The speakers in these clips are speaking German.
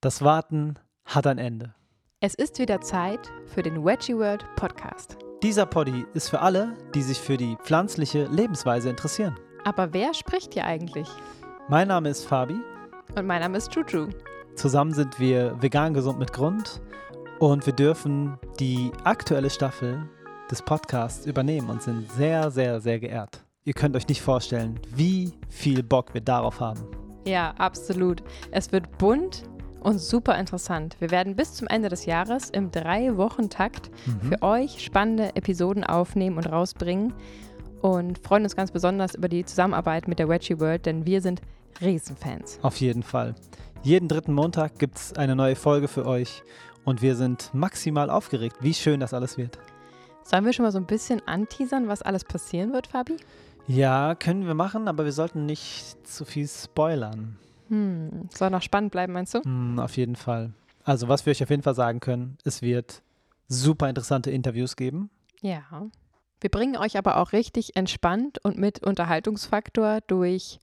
Das Warten hat ein Ende. Es ist wieder Zeit für den Veggie World Podcast. Dieser Poddy ist für alle, die sich für die pflanzliche Lebensweise interessieren. Aber wer spricht hier eigentlich? Mein Name ist Fabi. Und mein Name ist Juju. Zusammen sind wir vegan gesund mit Grund und wir dürfen die aktuelle Staffel des Podcasts übernehmen und sind sehr, sehr, sehr geehrt. Ihr könnt euch nicht vorstellen, wie viel Bock wir darauf haben. Ja, absolut. Es wird bunt und super interessant. Wir werden bis zum Ende des Jahres im Drei-Wochen-Takt Mhm. für euch spannende Episoden aufnehmen und rausbringen und freuen uns ganz besonders über die Zusammenarbeit mit der Veggie World, denn wir sind Riesenfans. Auf jeden Fall. Jeden dritten Montag gibt es eine neue Folge für euch und wir sind maximal aufgeregt, wie schön das alles wird. Sollen wir schon mal so ein bisschen anteasern, was alles passieren wird, Fabi? Ja, können wir machen, aber wir sollten nicht zu viel spoilern. Hm, soll noch spannend bleiben, meinst du? Hm, auf jeden Fall. Also, was wir euch auf jeden Fall sagen können, es wird super interessante Interviews geben. Ja. Wir bringen euch aber auch richtig entspannt und mit Unterhaltungsfaktor durch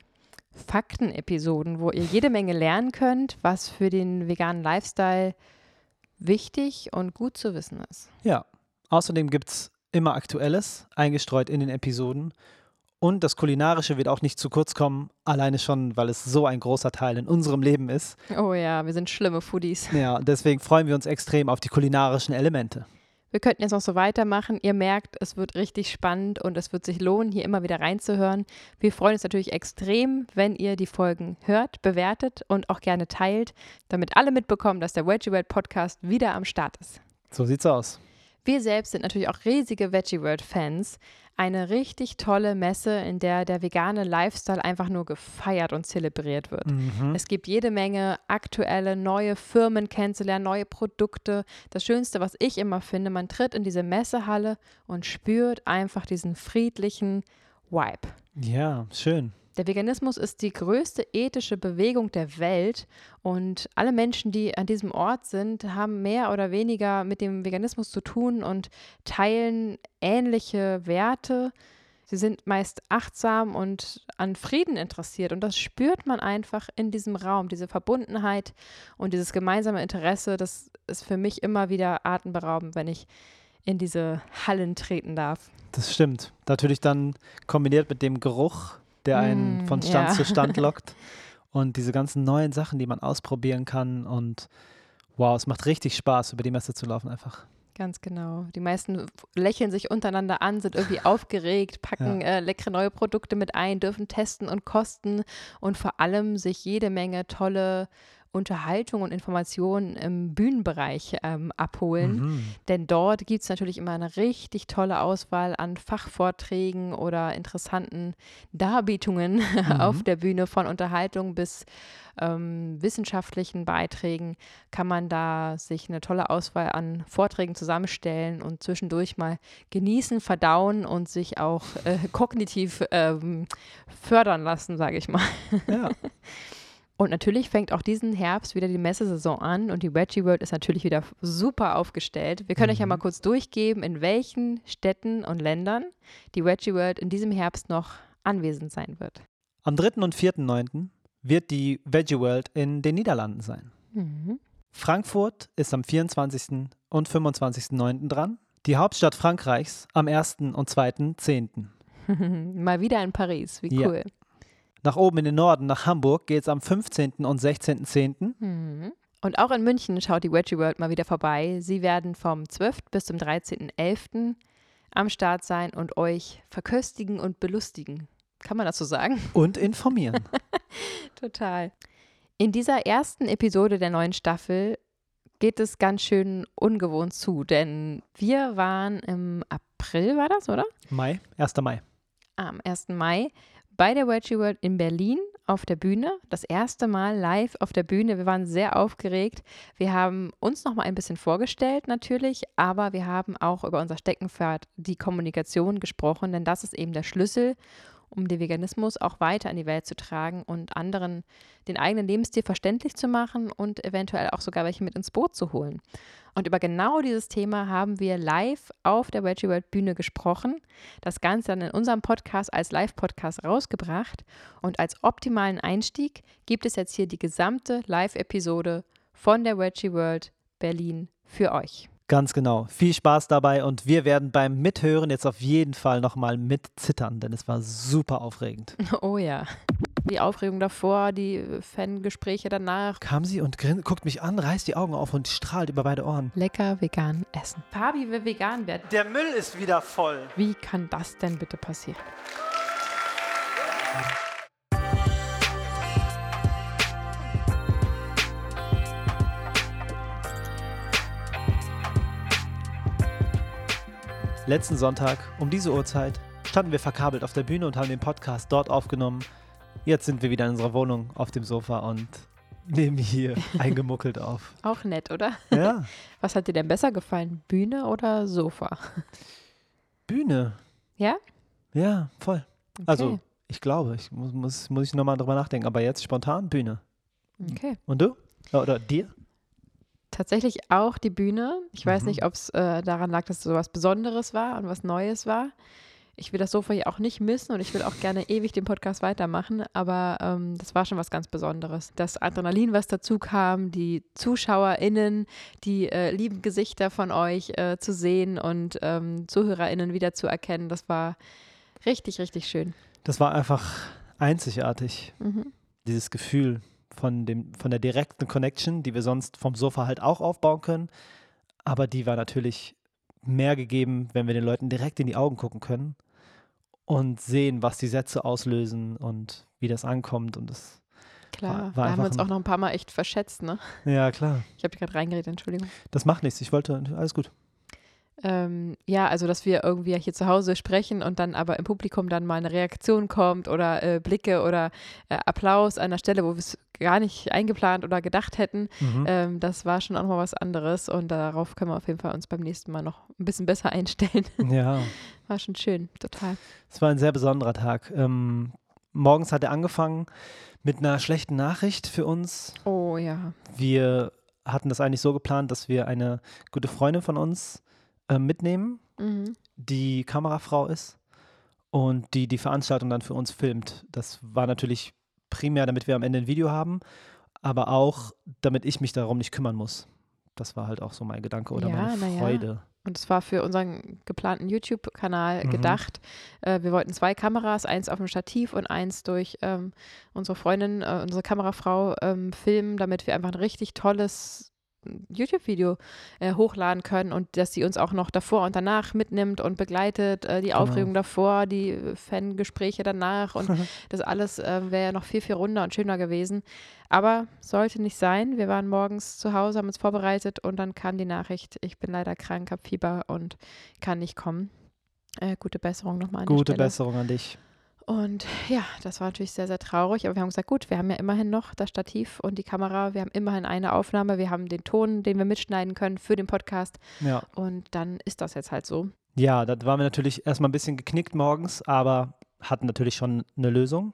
Faktenepisoden, wo ihr jede Menge lernen könnt, was für den veganen Lifestyle wichtig und gut zu wissen ist. Ja. Außerdem gibt es immer Aktuelles eingestreut in den Episoden. Und das Kulinarische wird auch nicht zu kurz kommen, alleine schon, weil es so ein großer Teil in unserem Leben ist. Oh ja, wir sind schlimme Foodies. Ja, deswegen freuen wir uns extrem auf die kulinarischen Elemente. Wir könnten jetzt noch so weitermachen. Ihr merkt, es wird richtig spannend und es wird sich lohnen, hier immer wieder reinzuhören. Wir freuen uns natürlich extrem, wenn ihr die Folgen hört, bewertet und auch gerne teilt, damit alle mitbekommen, dass der Veggie World Podcast wieder am Start ist. So sieht's aus. Wir selbst sind natürlich auch riesige Veggie World Fans. Eine richtig tolle Messe, in der der vegane Lifestyle einfach nur gefeiert und zelebriert wird. Mhm. Es gibt jede Menge aktuelle neue Firmen kennenzulernen, neue Produkte. Das Schönste, was ich immer finde, man tritt in diese Messehalle und spürt einfach diesen friedlichen Vibe. Ja, schön. Der Veganismus ist die größte ethische Bewegung der Welt und alle Menschen, die an diesem Ort sind, haben mehr oder weniger mit dem Veganismus zu tun und teilen ähnliche Werte. Sie sind meist achtsam und an Frieden interessiert und das spürt man einfach in diesem Raum, diese Verbundenheit und dieses gemeinsame Interesse. Das ist für mich immer wieder atemberaubend, wenn ich in diese Hallen treten darf. Das stimmt. Natürlich dann kombiniert mit dem Geruch, der einen Mm, von Stand ja. zu Stand lockt und diese ganzen neuen Sachen, die man ausprobieren kann und wow, es macht richtig Spaß, über die Messe zu laufen einfach. Ganz genau. Die meisten lächeln sich untereinander an, sind irgendwie aufgeregt, packen äh, leckere neue Produkte mit ein, dürfen testen und kosten und vor allem sich jede Menge tolle Unterhaltung und Informationen im Bühnenbereich ähm, abholen. Mhm. Denn dort gibt es natürlich immer eine richtig tolle Auswahl an Fachvorträgen oder interessanten Darbietungen auf der Bühne von Unterhaltung bis ähm, wissenschaftlichen Beiträgen kann man da sich eine tolle Auswahl an Vorträgen zusammenstellen und zwischendurch mal genießen, verdauen und sich auch äh, kognitiv ähm, fördern lassen, sage ich mal. Ja. Und natürlich fängt auch diesen Herbst wieder die Messesaison an und die Veggie World ist natürlich wieder super aufgestellt. Wir können euch ja mal kurz durchgeben, in welchen Städten und Ländern die Veggie World in diesem Herbst noch anwesend sein wird. Am 3. und 4.9. wird die Veggie World in den Niederlanden sein. Mhm. Frankfurt ist am 24. und 25.9. dran. Die Hauptstadt Frankreichs am 1. und 2.10. mal wieder in Paris, wie Ja. Nach oben in den Norden, nach Hamburg, geht es am 15. und 16.10. Mhm. Und auch in München schaut die Veggie World mal wieder vorbei. Sie werden vom 12. bis zum 13.11. am Start sein und euch verköstigen und belustigen. Kann man das so sagen? Und informieren. Total. In dieser ersten Episode der neuen Staffel geht es ganz schön ungewohnt zu, denn wir waren im April, war das, oder? Mai, 1. Mai. Am 1. Mai bei der Veggie World in Berlin auf der Bühne. Das erste Mal live auf der Bühne. Wir waren sehr aufgeregt. Wir haben uns noch mal ein bisschen vorgestellt natürlich, aber wir haben auch über unser Steckenpferd, die Kommunikation gesprochen, denn das ist eben der Schlüssel, um den Veganismus auch weiter in die Welt zu tragen und anderen den eigenen Lebensstil verständlich zu machen und eventuell auch sogar welche mit ins Boot zu holen. Und über genau dieses Thema haben wir live auf der Veggie World Bühne gesprochen, das Ganze dann in unserem Podcast als Live-Podcast rausgebracht und als optimalen Einstieg gibt es jetzt hier die gesamte Live-Episode von der Wedgie World Berlin für euch. Ganz genau. Viel Spaß dabei und wir werden beim Mithören jetzt auf jeden Fall nochmal mitzittern, denn es war super aufregend. Oh ja. Die Aufregung davor, die Fangespräche danach. Kam sie und grin- guckt mich an, reißt die Augen auf und strahlt über beide Ohren. Lecker vegan essen. Fabi will vegan werden. Der Müll ist wieder voll. Wie kann das denn bitte passieren? Letzten Sonntag um diese Uhrzeit standen wir verkabelt auf der Bühne und haben den Podcast dort aufgenommen. Jetzt sind wir wieder in unserer Wohnung auf dem Sofa und nehmen hier eingemuckelt auf. Auch nett, oder? Ja, Was hat dir denn besser gefallen? Bühne oder Sofa? Bühne. Ja? Ja, voll. Also, Okay. ich glaube, ich muss, muss, muss ich nochmal drüber nachdenken, aber jetzt spontan Bühne. Okay. Und du? Oder dir? Tatsächlich auch die Bühne. Ich weiß Mhm. nicht, ob es äh, daran lag, dass es so was Besonderes war und was Neues war. Ich will das Sofa hier auch nicht missen und ich will auch gerne ewig den Podcast weitermachen, aber ähm, das war schon was ganz Besonderes. Das Adrenalin, was dazu kam, die ZuschauerInnen, die äh, lieben Gesichter von euch äh, zu sehen und ähm, ZuhörerInnen wieder zu erkennen, das war richtig, richtig schön. Das war einfach einzigartig. Mhm. Dieses Gefühl von, dem, von der direkten Connection, die wir sonst vom Sofa halt auch aufbauen können. Aber die war natürlich mehr gegeben, wenn wir den Leuten direkt in die Augen gucken können und sehen, was die Sätze auslösen und wie das ankommt. Und das, Klar, war da haben wir uns auch noch ein paar Mal echt verschätzt, ne? ja klar, Ich habe gerade reingeredet, Entschuldigung. das macht nichts. Ich wollte, alles gut. Ähm, ja, also dass wir irgendwie hier zu Hause sprechen und dann aber im Publikum dann mal eine Reaktion kommt oder äh, Blicke oder äh, Applaus an der Stelle, wo wir es gar nicht eingeplant oder gedacht hätten. Mhm. Ähm, das war schon auch mal was anderes und darauf können wir auf jeden Fall uns beim nächsten Mal noch ein bisschen besser einstellen. ja. War schon schön, total. Es war ein sehr besonderer Tag. Ähm, morgens hat er angefangen mit einer schlechten Nachricht für uns. Oh ja. Wir hatten das eigentlich so geplant, dass wir eine gute Freundin von uns äh, mitnehmen, Mhm. die Kamerafrau ist und die die Veranstaltung dann für uns filmt. Das war natürlich primär, damit wir am Ende ein Video haben, aber auch, damit ich mich darum nicht kümmern muss. Das war halt auch so mein Gedanke oder Ja, meine na ja. Freude. Und es war für unseren geplanten YouTube-Kanal Mhm. gedacht. Äh, wir wollten zwei Kameras, eins auf dem Stativ und eins durch ähm, unsere Freundin, äh, unsere Kamerafrau ähm, filmen, damit wir einfach ein richtig tolles YouTube-Video äh, hochladen können und dass sie uns auch noch davor und danach mitnimmt und begleitet, äh, die Genau. Aufregung davor, die Fangespräche danach und das alles äh, wäre ja noch viel, viel runder und schöner gewesen. Aber sollte nicht sein. Wir waren morgens zu Hause, haben uns vorbereitet und dann kam die Nachricht, ich bin leider krank, habe Fieber und kann nicht kommen. Äh, gute Besserung nochmal an Gute der Stelle. Besserung an dich. Und ja, das war natürlich sehr, sehr traurig. Aber wir haben gesagt, gut, wir haben ja immerhin noch das Stativ und die Kamera. Wir haben immerhin eine Aufnahme. Wir haben den Ton, den wir mitschneiden können für den Podcast. Ja. Und dann ist das jetzt halt so. Ja, da waren wir natürlich erstmal ein bisschen geknickt morgens, aber hatten natürlich schon eine Lösung.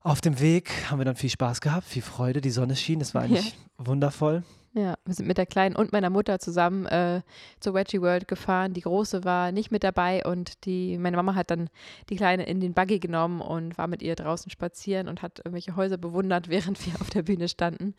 Auf dem Weg haben wir dann viel Spaß gehabt, viel Freude, die Sonne schien, das war eigentlich wundervoll. Ja, wir sind mit der Kleinen und meiner Mutter zusammen äh, zur Wedgie World gefahren. Die Große war nicht mit dabei und die, meine Mama hat dann die Kleine in den Buggy genommen und war mit ihr draußen spazieren und hat irgendwelche Häuser bewundert, während wir auf der Bühne standen.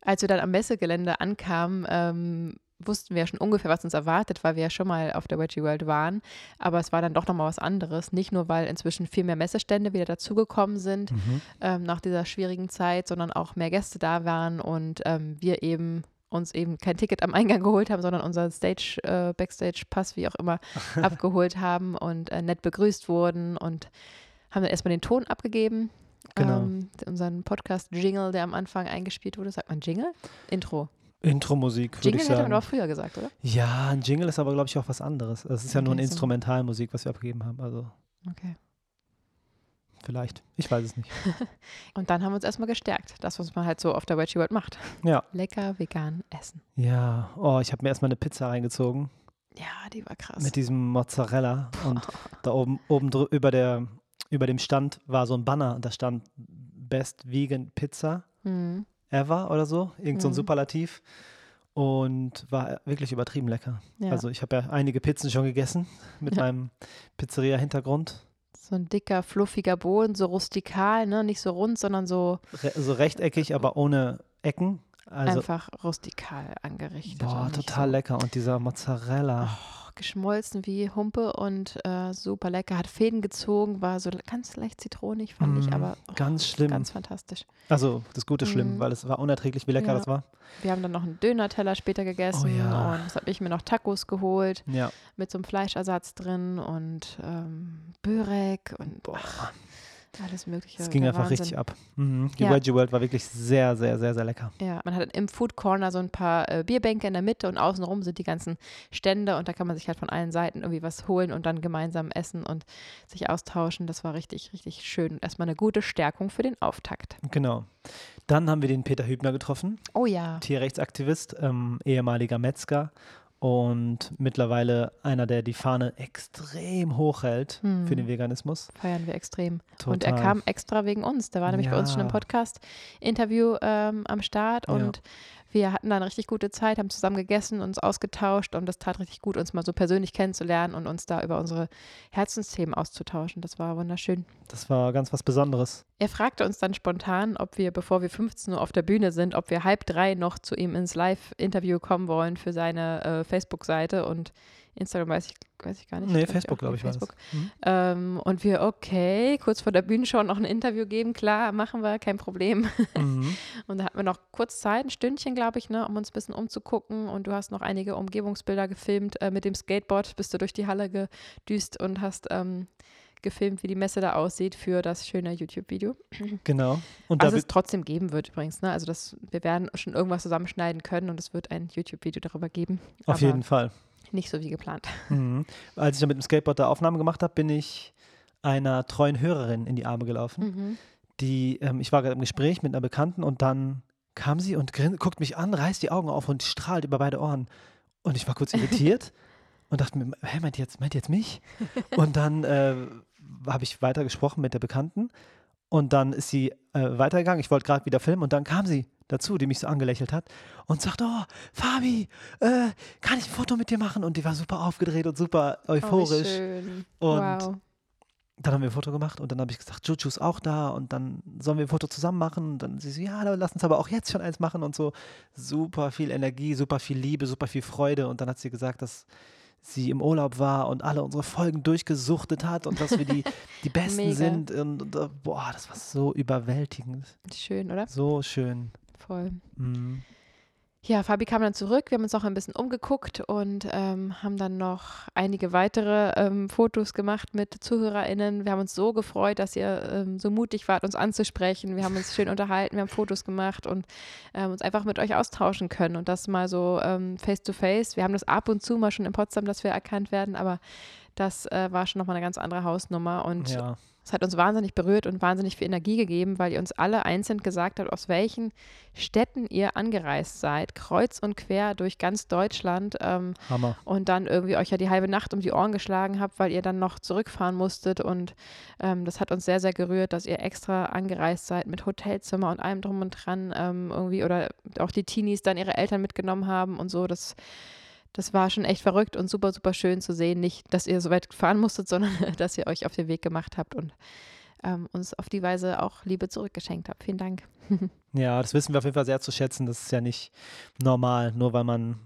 Als wir dann am Messegelände ankamen, ähm, wussten wir ja schon ungefähr, was uns erwartet, weil wir ja schon mal auf der Wedgie World waren. Aber es war dann doch nochmal was anderes. Nicht nur, weil inzwischen viel mehr Messestände wieder dazugekommen sind, Mhm. ähm, nach dieser schwierigen Zeit, sondern auch mehr Gäste da waren und ähm, wir eben uns eben kein Ticket am Eingang geholt haben, sondern unseren Stage, äh, Backstage-Pass, wie auch immer, abgeholt haben und äh, nett begrüßt wurden und haben dann erstmal den Ton abgegeben. Genau. Ähm, unseren Podcast-Jingle, der am Anfang eingespielt wurde. Sagt man Jingle? Intro. Intro-Musik, würde Jingle ich hätte man sagen. doch früher gesagt, oder? Ja, ein Jingle ist aber, glaube ich, auch was anderes. Es ist ja nur Okay, eine so. Instrumentalmusik, was wir abgegeben haben. Also Okay. vielleicht. Ich weiß es nicht. Und dann haben wir uns erstmal gestärkt. Das, was man halt so auf der Wedgie World macht. Ja. Lecker vegan essen. Ja, oh, ich habe mir erstmal eine Pizza reingezogen Ja, die war krass. mit diesem Mozzarella und da oben, oben über, der, über dem Stand war so ein Banner und da stand Best Vegan Pizza Hm. Ever oder so, irgend so ein Mhm. Superlativ und war wirklich übertrieben lecker. Ja. Also ich habe ja einige Pizzen schon gegessen mit Ja. meinem Pizzeria-Hintergrund. So ein dicker, fluffiger Boden, so rustikal, ne? Nicht so rund, sondern so, Re so rechteckig, aber ohne Ecken. Also, Einfach rustikal angerichtet. boah, total so, lecker. Und dieser Mozzarella. Oh, geschmolzen wie Humpe und äh, super lecker. Hat Fäden gezogen, war so ganz leicht zitronig, fand ich, Mm, aber oh, ganz schlimm. ganz fantastisch. Also, das Gute schlimm, Mhm. weil es war unerträglich, wie lecker Ja. das war. Wir haben dann noch einen Döner-Teller später gegessen Oh ja. und das habe ich mir noch Tacos geholt Ja. mit so einem Fleischersatz drin und ähm, Börek und Boah. Alles mögliche. Es ging einfach Wahnsinn. richtig ab. Mhm. Die Ja. Veggie World war wirklich sehr, sehr, sehr, sehr lecker. Ja, man hat im Food Corner so ein paar äh, Bierbänke in der Mitte und außenrum sind die ganzen Stände und da kann man sich halt von allen Seiten irgendwie was holen und dann gemeinsam essen und sich austauschen. Das war richtig, richtig schön. Erstmal eine gute Stärkung für den Auftakt. Genau. Dann haben wir den Peter Hübner getroffen, Oh ja. Tierrechtsaktivist, ähm, ehemaliger Metzger und mittlerweile einer, der die Fahne extrem hoch hält Hm. für den Veganismus. Feiern wir extrem. Total. Und er kam extra wegen uns. Der war nämlich bei uns schon im Ja. Podcast-Interview ähm, am Start Ja. Wir hatten da eine richtig gute Zeit, haben zusammen gegessen, uns ausgetauscht und das tat richtig gut, uns mal so persönlich kennenzulernen und uns da über unsere Herzensthemen auszutauschen. Das war wunderschön. Das war ganz was Besonderes. Er fragte uns dann spontan, ob wir, bevor wir 15 Uhr auf der Bühne sind, ob wir halb drei noch zu ihm ins Live-Interview kommen wollen für seine äh, Facebook-Seite und Instagram weiß ich, weiß ich gar nicht. Nee, Glaub Facebook, glaube ich, war das. Facebook. Mhm. Ähm, und wir, okay, kurz vor der Bühne schon noch ein Interview geben, klar, machen wir, kein Problem. Mhm. Und da hatten wir noch kurz Zeit, ein Stündchen, glaube ich, ne, um uns ein bisschen umzugucken. Und du hast noch einige Umgebungsbilder gefilmt. Äh, mit dem Skateboard bist du durch die Halle gedüst und hast ähm, gefilmt, wie die Messe da aussieht für das schöne YouTube-Video. Genau. Und Was es trotzdem geben wird übrigens. Ne? Also das, wir werden schon irgendwas zusammenschneiden können und es wird ein YouTube-Video darüber geben. auf jeden Fall. Nicht so wie geplant. Mhm. Als ich dann mit dem Skateboard da Aufnahmen gemacht habe, bin ich einer treuen Hörerin in die Arme gelaufen. Mhm. Die, ähm, ich war gerade im Gespräch mit einer Bekannten und dann kam sie und grin, guckt mich an, reißt die Augen auf und strahlt über beide Ohren. Und ich war kurz irritiert und dachte mir, hä, meint jetzt, meint jetzt mich? Und dann äh, habe ich weiter gesprochen mit der Bekannten und dann ist sie äh, weitergegangen. Ich wollte gerade wieder filmen und dann kam sie dazu, die mich so angelächelt hat und sagt, oh, Fabi, äh, kann ich ein Foto mit dir machen? Und die war super aufgedreht und super Oh, euphorisch. schön. Und wow. dann haben wir ein Foto gemacht und dann habe ich gesagt, Juju ist auch da und dann sollen wir ein Foto zusammen machen. Und dann sie so, ja, lass uns aber auch jetzt schon eins machen und so. Super viel Energie, super viel Liebe, super viel Freude. Und dann hat sie gesagt, dass sie im Urlaub war und alle unsere Folgen durchgesuchtet hat und dass wir die, die Besten sind. Und, und äh, boah, das war so überwältigend. Schön, oder? So schön. Voll. Mhm. Ja, Fabi kam dann zurück. Wir haben uns auch ein bisschen umgeguckt und ähm, haben dann noch einige weitere ähm, Fotos gemacht mit ZuhörerInnen. Wir haben uns so gefreut, dass ihr ähm, so mutig wart, uns anzusprechen. Wir haben uns schön unterhalten, wir haben Fotos gemacht und ähm, uns einfach mit euch austauschen können und das mal so ähm, face to face. Wir haben das ab und zu mal schon in Potsdam, dass wir erkannt werden, aber das äh, war schon nochmal eine ganz andere Hausnummer und Ja, es hat uns wahnsinnig berührt und wahnsinnig viel Energie gegeben, weil ihr uns alle einzeln gesagt habt, aus welchen Städten ihr angereist seid, kreuz und quer durch ganz Deutschland ähm, Hammer. und dann irgendwie euch ja die halbe Nacht um die Ohren geschlagen habt, weil ihr dann noch zurückfahren musstet und ähm, das hat uns sehr, sehr gerührt, dass ihr extra angereist seid mit Hotelzimmer und allem drum und dran ähm, irgendwie oder auch die Teenies dann ihre Eltern mitgenommen haben und so, das das war schon echt verrückt und super, super schön zu sehen. Nicht, dass ihr so weit fahren musstet, sondern dass ihr euch auf den Weg gemacht habt und ähm, uns auf die Weise auch Liebe zurückgeschenkt habt. Vielen Dank. Ja, das wissen wir auf jeden Fall sehr zu schätzen. Das ist ja nicht normal, nur weil man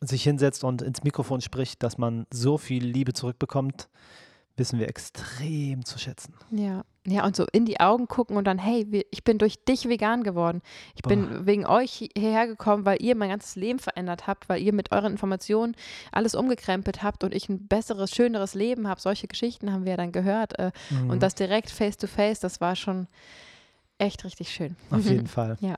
sich hinsetzt und ins Mikrofon spricht, dass man so viel Liebe zurückbekommt, wissen wir extrem zu schätzen. Ja. Ja, und so in die Augen gucken und dann, hey, ich bin durch dich vegan geworden. Ich bin wegen euch hi- hierher gekommen, weil ihr mein ganzes Leben verändert habt, weil ihr mit euren Informationen alles umgekrempelt habt und ich ein besseres, schöneres Leben habe. Solche Geschichten haben wir dann gehört. Äh, Mhm. Und das direkt face to face, das war schon echt richtig schön. Auf jeden Fall. Ja.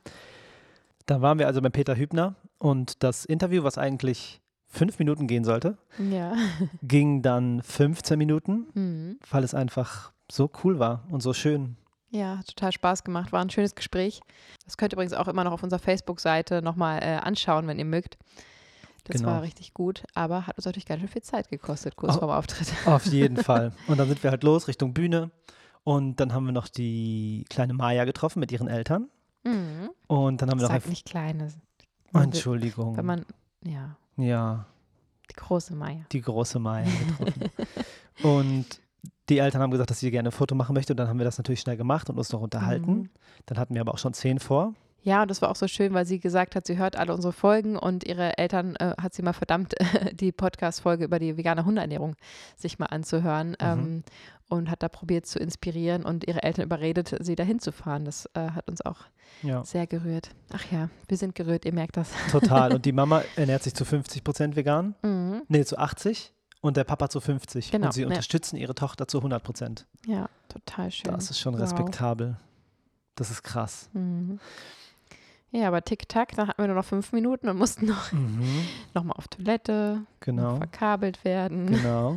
Dann waren wir also bei Peter Hübner und das Interview, was eigentlich fünf Minuten gehen sollte, Ja. ging dann 15 Minuten, Mhm. weil es einfach so cool war und so schön. Ja, hat total Spaß gemacht. War ein schönes Gespräch. Das könnt ihr übrigens auch immer noch auf unserer Facebook-Seite nochmal äh, anschauen, wenn ihr mögt. Das Genau. war richtig gut, aber hat uns natürlich ganz schön viel Zeit gekostet, kurz Oh. vorm Auftritt. Auf jeden Fall. Und dann sind wir halt los Richtung Bühne und dann haben wir noch die kleine Maya getroffen mit ihren Eltern Mhm. und dann haben wir noch Sag ein nicht kleine. Entschuldigung. Wenn man, ja, ja, die große Maya. die große Maya getroffen. und die Eltern haben gesagt, dass sie gerne ein Foto machen möchte und dann haben wir das natürlich schnell gemacht und uns noch unterhalten. Mhm. Dann hatten wir aber auch schon zehn vor. Ja, und das war auch so schön, weil sie gesagt hat, sie hört alle unsere Folgen und ihre Eltern äh, hat sie mal verdammt, die Podcast-Folge über die vegane Hundeernährung sich mal anzuhören mhm. ähm, und hat da probiert zu inspirieren und ihre Eltern überredet, sie dahin zu fahren. Das äh, hat uns auch ja. sehr gerührt. Ach ja, wir sind gerührt, ihr merkt das. Total. Und die Mama ernährt sich zu 50 Prozent vegan. Mhm. Nee, zu 80 und der Papa zu 50. Genau, und sie ja. unterstützen ihre Tochter zu 100 Prozent. Ja, total schön. Das ist schon respektabel. Wow. Das ist krass. Mhm. Ja, aber tick-tack, da hatten wir nur noch fünf Minuten und mussten noch, mhm. noch mal auf Toilette, genau. verkabelt werden. Genau.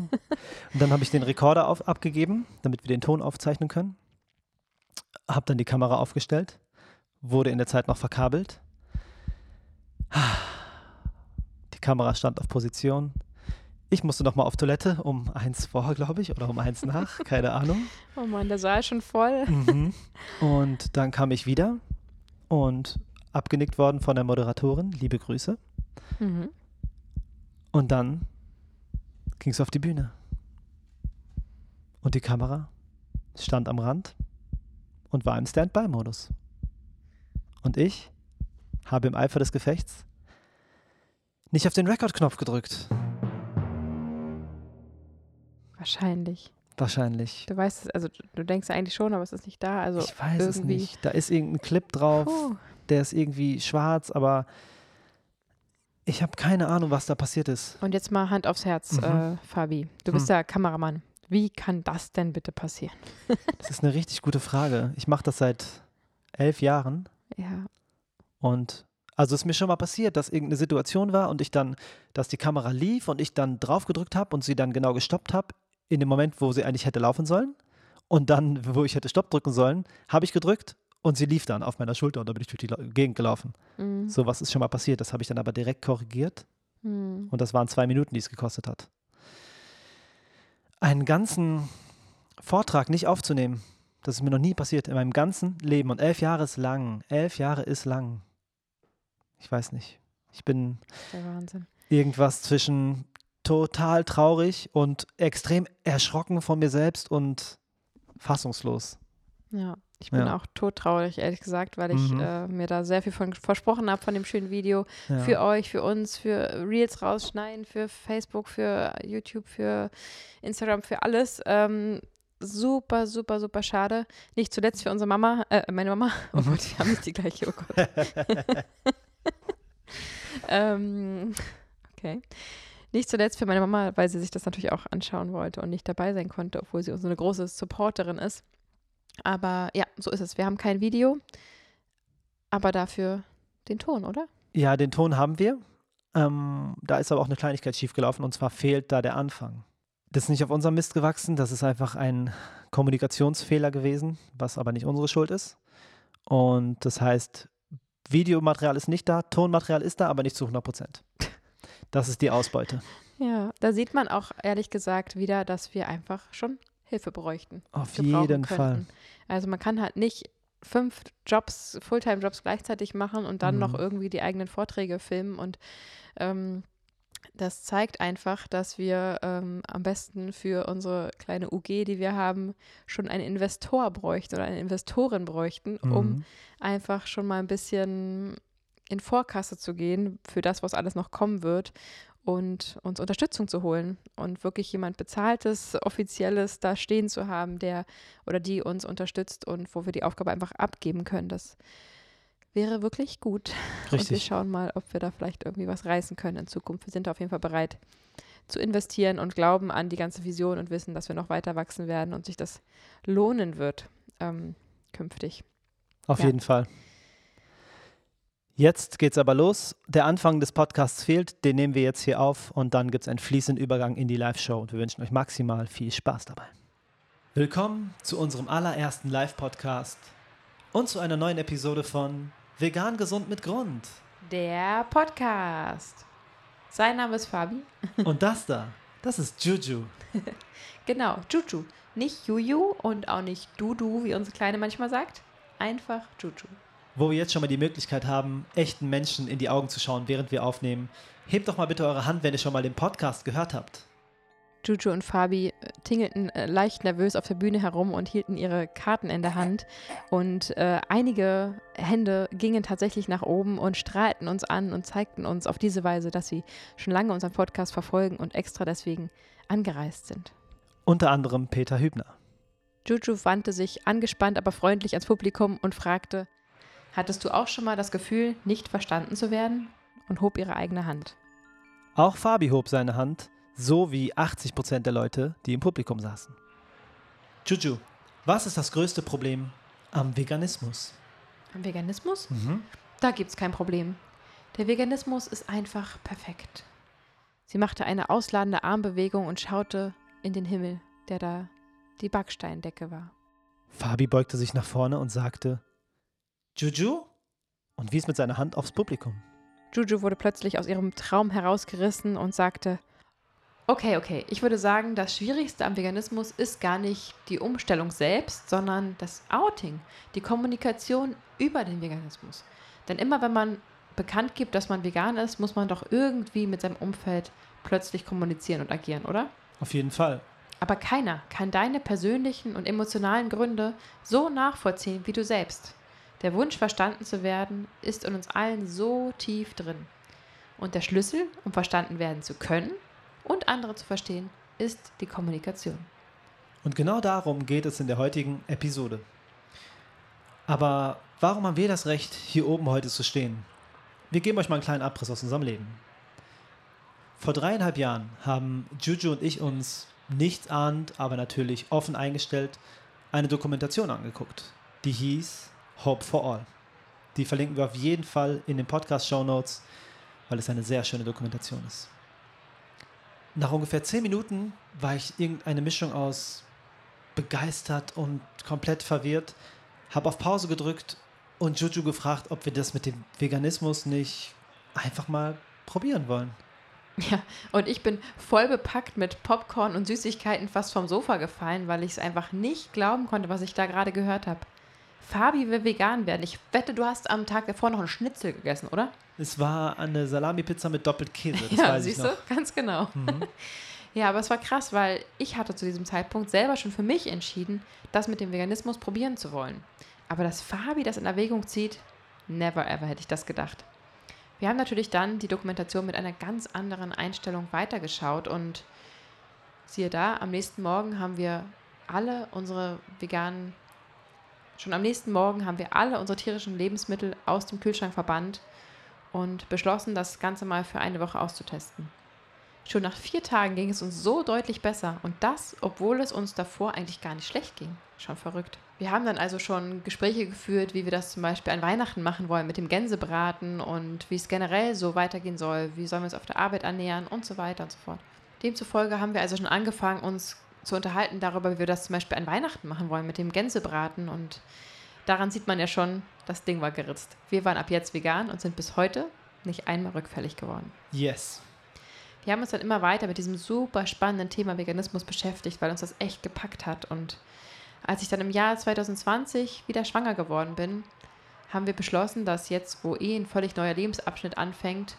Und dann habe ich den Rekorder auf, abgegeben, damit wir den Ton aufzeichnen können. Habe dann die Kamera aufgestellt, wurde in der Zeit noch verkabelt. Die Kamera stand auf Position. Ich musste noch mal auf Toilette um eins vor, glaube ich, oder um eins nach, keine Ahnung. Oh Mann, der Saal ist schon voll. Mhm. Und dann kam ich wieder und abgenickt worden von der Moderatorin. Liebe Grüße. Mhm. Und dann ging es auf die Bühne. Und die Kamera stand am Rand und war im Standby-Modus. Und ich habe im Eifer des Gefechts nicht auf den Record-Knopf gedrückt. Wahrscheinlich. Wahrscheinlich. Du weißt es, also du denkst eigentlich schon, aber es ist nicht da. Also ich weiß es nicht. Da ist irgendein Clip drauf. Puh der ist irgendwie schwarz, aber ich habe keine Ahnung, was da passiert ist. Und jetzt mal Hand aufs Herz, mhm. äh, Fabi. Du bist hm. ja Kameramann. Wie kann das denn bitte passieren? das ist eine richtig gute Frage. Ich mache das seit elf Jahren. Ja. Und also ist mir schon mal passiert, dass irgendeine Situation war und ich dann, dass die Kamera lief und ich dann drauf gedrückt habe und sie dann genau gestoppt habe, in dem Moment, wo sie eigentlich hätte laufen sollen. Und dann, wo ich hätte Stopp drücken sollen, habe ich gedrückt und sie lief dann auf meiner Schulter und da bin ich durch die Gegend gelaufen. Mhm. So was ist schon mal passiert. Das habe ich dann aber direkt korrigiert. Mhm. Und das waren zwei Minuten, die es gekostet hat. Einen ganzen Vortrag nicht aufzunehmen, das ist mir noch nie passiert in meinem ganzen Leben. Und elf Jahre ist lang. Elf Jahre ist lang. Ich weiß nicht. Ich bin irgendwas zwischen total traurig und extrem erschrocken von mir selbst und fassungslos. Ja. Ich bin ja. auch todtraurig, ehrlich gesagt, weil ich mhm. äh, mir da sehr viel von versprochen habe von dem schönen Video. Ja. Für euch, für uns, für Reels rausschneiden, für Facebook, für YouTube, für Instagram, für alles. Ähm, super, super, super schade. Nicht zuletzt für unsere Mama, äh, meine Mama. Oh Gott, wir haben nicht die gleiche, oh Gott. ähm, okay. Nicht zuletzt für meine Mama, weil sie sich das natürlich auch anschauen wollte und nicht dabei sein konnte, obwohl sie unsere große Supporterin ist. Aber ja, so ist es. Wir haben kein Video, aber dafür den Ton, oder? Ja, den Ton haben wir. Ähm, da ist aber auch eine Kleinigkeit schiefgelaufen und zwar fehlt da der Anfang. Das ist nicht auf unserem Mist gewachsen, das ist einfach ein Kommunikationsfehler gewesen, was aber nicht unsere Schuld ist. Und das heißt, Videomaterial ist nicht da, Tonmaterial ist da, aber nicht zu 100 Prozent. Das ist die Ausbeute. Ja, da sieht man auch ehrlich gesagt wieder, dass wir einfach schon Hilfe bräuchten. Auf jeden Fall. Also man kann halt nicht fünf Jobs, Fulltime-Jobs gleichzeitig machen und dann mhm. noch irgendwie die eigenen Vorträge filmen und ähm, das zeigt einfach, dass wir ähm, am besten für unsere kleine UG, die wir haben, schon einen Investor bräuchten oder eine Investorin bräuchten, mhm. um einfach schon mal ein bisschen in Vorkasse zu gehen für das, was alles noch kommen wird und uns Unterstützung zu holen und wirklich jemand Bezahltes, Offizielles da stehen zu haben, der oder die uns unterstützt und wo wir die Aufgabe einfach abgeben können. Das wäre wirklich gut. Richtig. Und wir schauen mal, ob wir da vielleicht irgendwie was reißen können in Zukunft. Wir sind auf jeden Fall bereit zu investieren und glauben an die ganze Vision und wissen, dass wir noch weiter wachsen werden und sich das lohnen wird ähm, künftig. Auf ja. jeden Fall. Jetzt geht's aber los. Der Anfang des Podcasts fehlt, den nehmen wir jetzt hier auf und dann gibt es einen fließenden Übergang in die Live-Show und wir wünschen euch maximal viel Spaß dabei. Willkommen zu unserem allerersten Live-Podcast und zu einer neuen Episode von Vegan Gesund mit Grund. Der Podcast. Sein Name ist Fabi. Und das da, das ist Juju. genau, Juju. Nicht Juju und auch nicht Dudu, wie unsere Kleine manchmal sagt. Einfach Juju wo wir jetzt schon mal die Möglichkeit haben, echten Menschen in die Augen zu schauen, während wir aufnehmen. Hebt doch mal bitte eure Hand, wenn ihr schon mal den Podcast gehört habt. Juju und Fabi äh, tingelten äh, leicht nervös auf der Bühne herum und hielten ihre Karten in der Hand. Und äh, einige Hände gingen tatsächlich nach oben und strahlten uns an und zeigten uns auf diese Weise, dass sie schon lange unseren Podcast verfolgen und extra deswegen angereist sind. Unter anderem Peter Hübner. Juju wandte sich angespannt, aber freundlich ans Publikum und fragte, Hattest du auch schon mal das Gefühl, nicht verstanden zu werden? und hob ihre eigene Hand. Auch Fabi hob seine Hand, so wie 80 Prozent der Leute, die im Publikum saßen. Juju, was ist das größte Problem am Veganismus? Am Veganismus? Mhm. Da gibt's kein Problem. Der Veganismus ist einfach perfekt. Sie machte eine ausladende Armbewegung und schaute in den Himmel, der da die Backsteindecke war. Fabi beugte sich nach vorne und sagte: Juju? und wies mit seiner Hand aufs Publikum. Juju wurde plötzlich aus ihrem Traum herausgerissen und sagte, okay, okay, ich würde sagen, das Schwierigste am Veganismus ist gar nicht die Umstellung selbst, sondern das Outing, die Kommunikation über den Veganismus. Denn immer wenn man bekannt gibt, dass man vegan ist, muss man doch irgendwie mit seinem Umfeld plötzlich kommunizieren und agieren, oder? Auf jeden Fall. Aber keiner kann deine persönlichen und emotionalen Gründe so nachvollziehen wie du selbst. Der Wunsch, verstanden zu werden, ist in uns allen so tief drin. Und der Schlüssel, um verstanden werden zu können und andere zu verstehen, ist die Kommunikation. Und genau darum geht es in der heutigen Episode. Aber warum haben wir das Recht, hier oben heute zu stehen? Wir geben euch mal einen kleinen Abriss aus unserem Leben. Vor dreieinhalb Jahren haben Juju und ich uns nichtsahnend, aber natürlich offen eingestellt, eine Dokumentation angeguckt, die hieß Hope for All. Die verlinken wir auf jeden Fall in den Podcast-Show Notes, weil es eine sehr schöne Dokumentation ist. Nach ungefähr zehn Minuten war ich irgendeine Mischung aus begeistert und komplett verwirrt, habe auf Pause gedrückt und Juju gefragt, ob wir das mit dem Veganismus nicht einfach mal probieren wollen. Ja, und ich bin voll bepackt mit Popcorn und Süßigkeiten fast vom Sofa gefallen, weil ich es einfach nicht glauben konnte, was ich da gerade gehört habe. Fabi will vegan werden. Ich wette, du hast am Tag davor noch einen Schnitzel gegessen, oder? Es war eine Salami-Pizza mit doppelt Käse, das ja, weiß siehst ich noch. du? Ganz genau. Mhm. Ja, aber es war krass, weil ich hatte zu diesem Zeitpunkt selber schon für mich entschieden, das mit dem Veganismus probieren zu wollen. Aber dass Fabi das in Erwägung zieht, never ever hätte ich das gedacht. Wir haben natürlich dann die Dokumentation mit einer ganz anderen Einstellung weitergeschaut und siehe da, am nächsten Morgen haben wir alle unsere veganen, schon am nächsten Morgen haben wir alle unsere tierischen Lebensmittel aus dem Kühlschrank verbannt und beschlossen, das Ganze mal für eine Woche auszutesten. Schon nach vier Tagen ging es uns so deutlich besser und das, obwohl es uns davor eigentlich gar nicht schlecht ging. Schon verrückt. Wir haben dann also schon Gespräche geführt, wie wir das zum Beispiel an Weihnachten machen wollen mit dem Gänsebraten und wie es generell so weitergehen soll, wie sollen wir uns auf der Arbeit ernähren und so weiter und so fort. Demzufolge haben wir also schon angefangen, uns zu unterhalten darüber, wie wir das zum Beispiel an Weihnachten machen wollen mit dem Gänsebraten und daran sieht man ja schon, das Ding war geritzt. Wir waren ab jetzt vegan und sind bis heute nicht einmal rückfällig geworden. Yes. Wir haben uns dann immer weiter mit diesem super spannenden Thema Veganismus beschäftigt, weil uns das echt gepackt hat. Und als ich dann im Jahr 2020 wieder schwanger geworden bin, haben wir beschlossen, dass jetzt, wo eh ein völlig neuer Lebensabschnitt anfängt,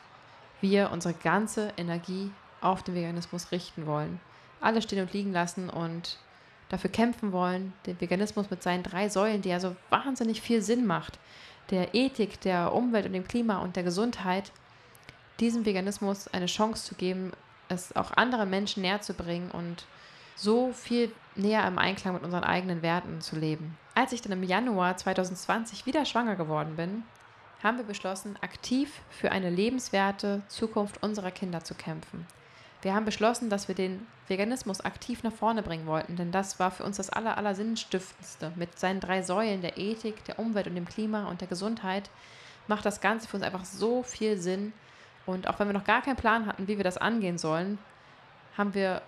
wir unsere ganze Energie auf den Veganismus richten wollen. Alles stehen und liegen lassen und dafür kämpfen wollen, den Veganismus mit seinen drei Säulen, die ja so wahnsinnig viel Sinn macht, der Ethik, der Umwelt und dem Klima und der Gesundheit, diesem Veganismus eine Chance zu geben, es auch anderen Menschen näher zu bringen und so viel näher im Einklang mit unseren eigenen Werten zu leben. Als ich dann im Januar 2020 wieder schwanger geworden bin, haben wir beschlossen, aktiv für eine lebenswerte Zukunft unserer Kinder zu kämpfen. Wir haben beschlossen, dass wir den Veganismus aktiv nach vorne bringen wollten, denn das war für uns das aller, aller Sinnstiftendste. Mit seinen drei Säulen der Ethik, der Umwelt und dem Klima und der Gesundheit macht das Ganze für uns einfach so viel Sinn. Und auch wenn wir noch gar keinen Plan hatten, wie wir das angehen sollen, haben wir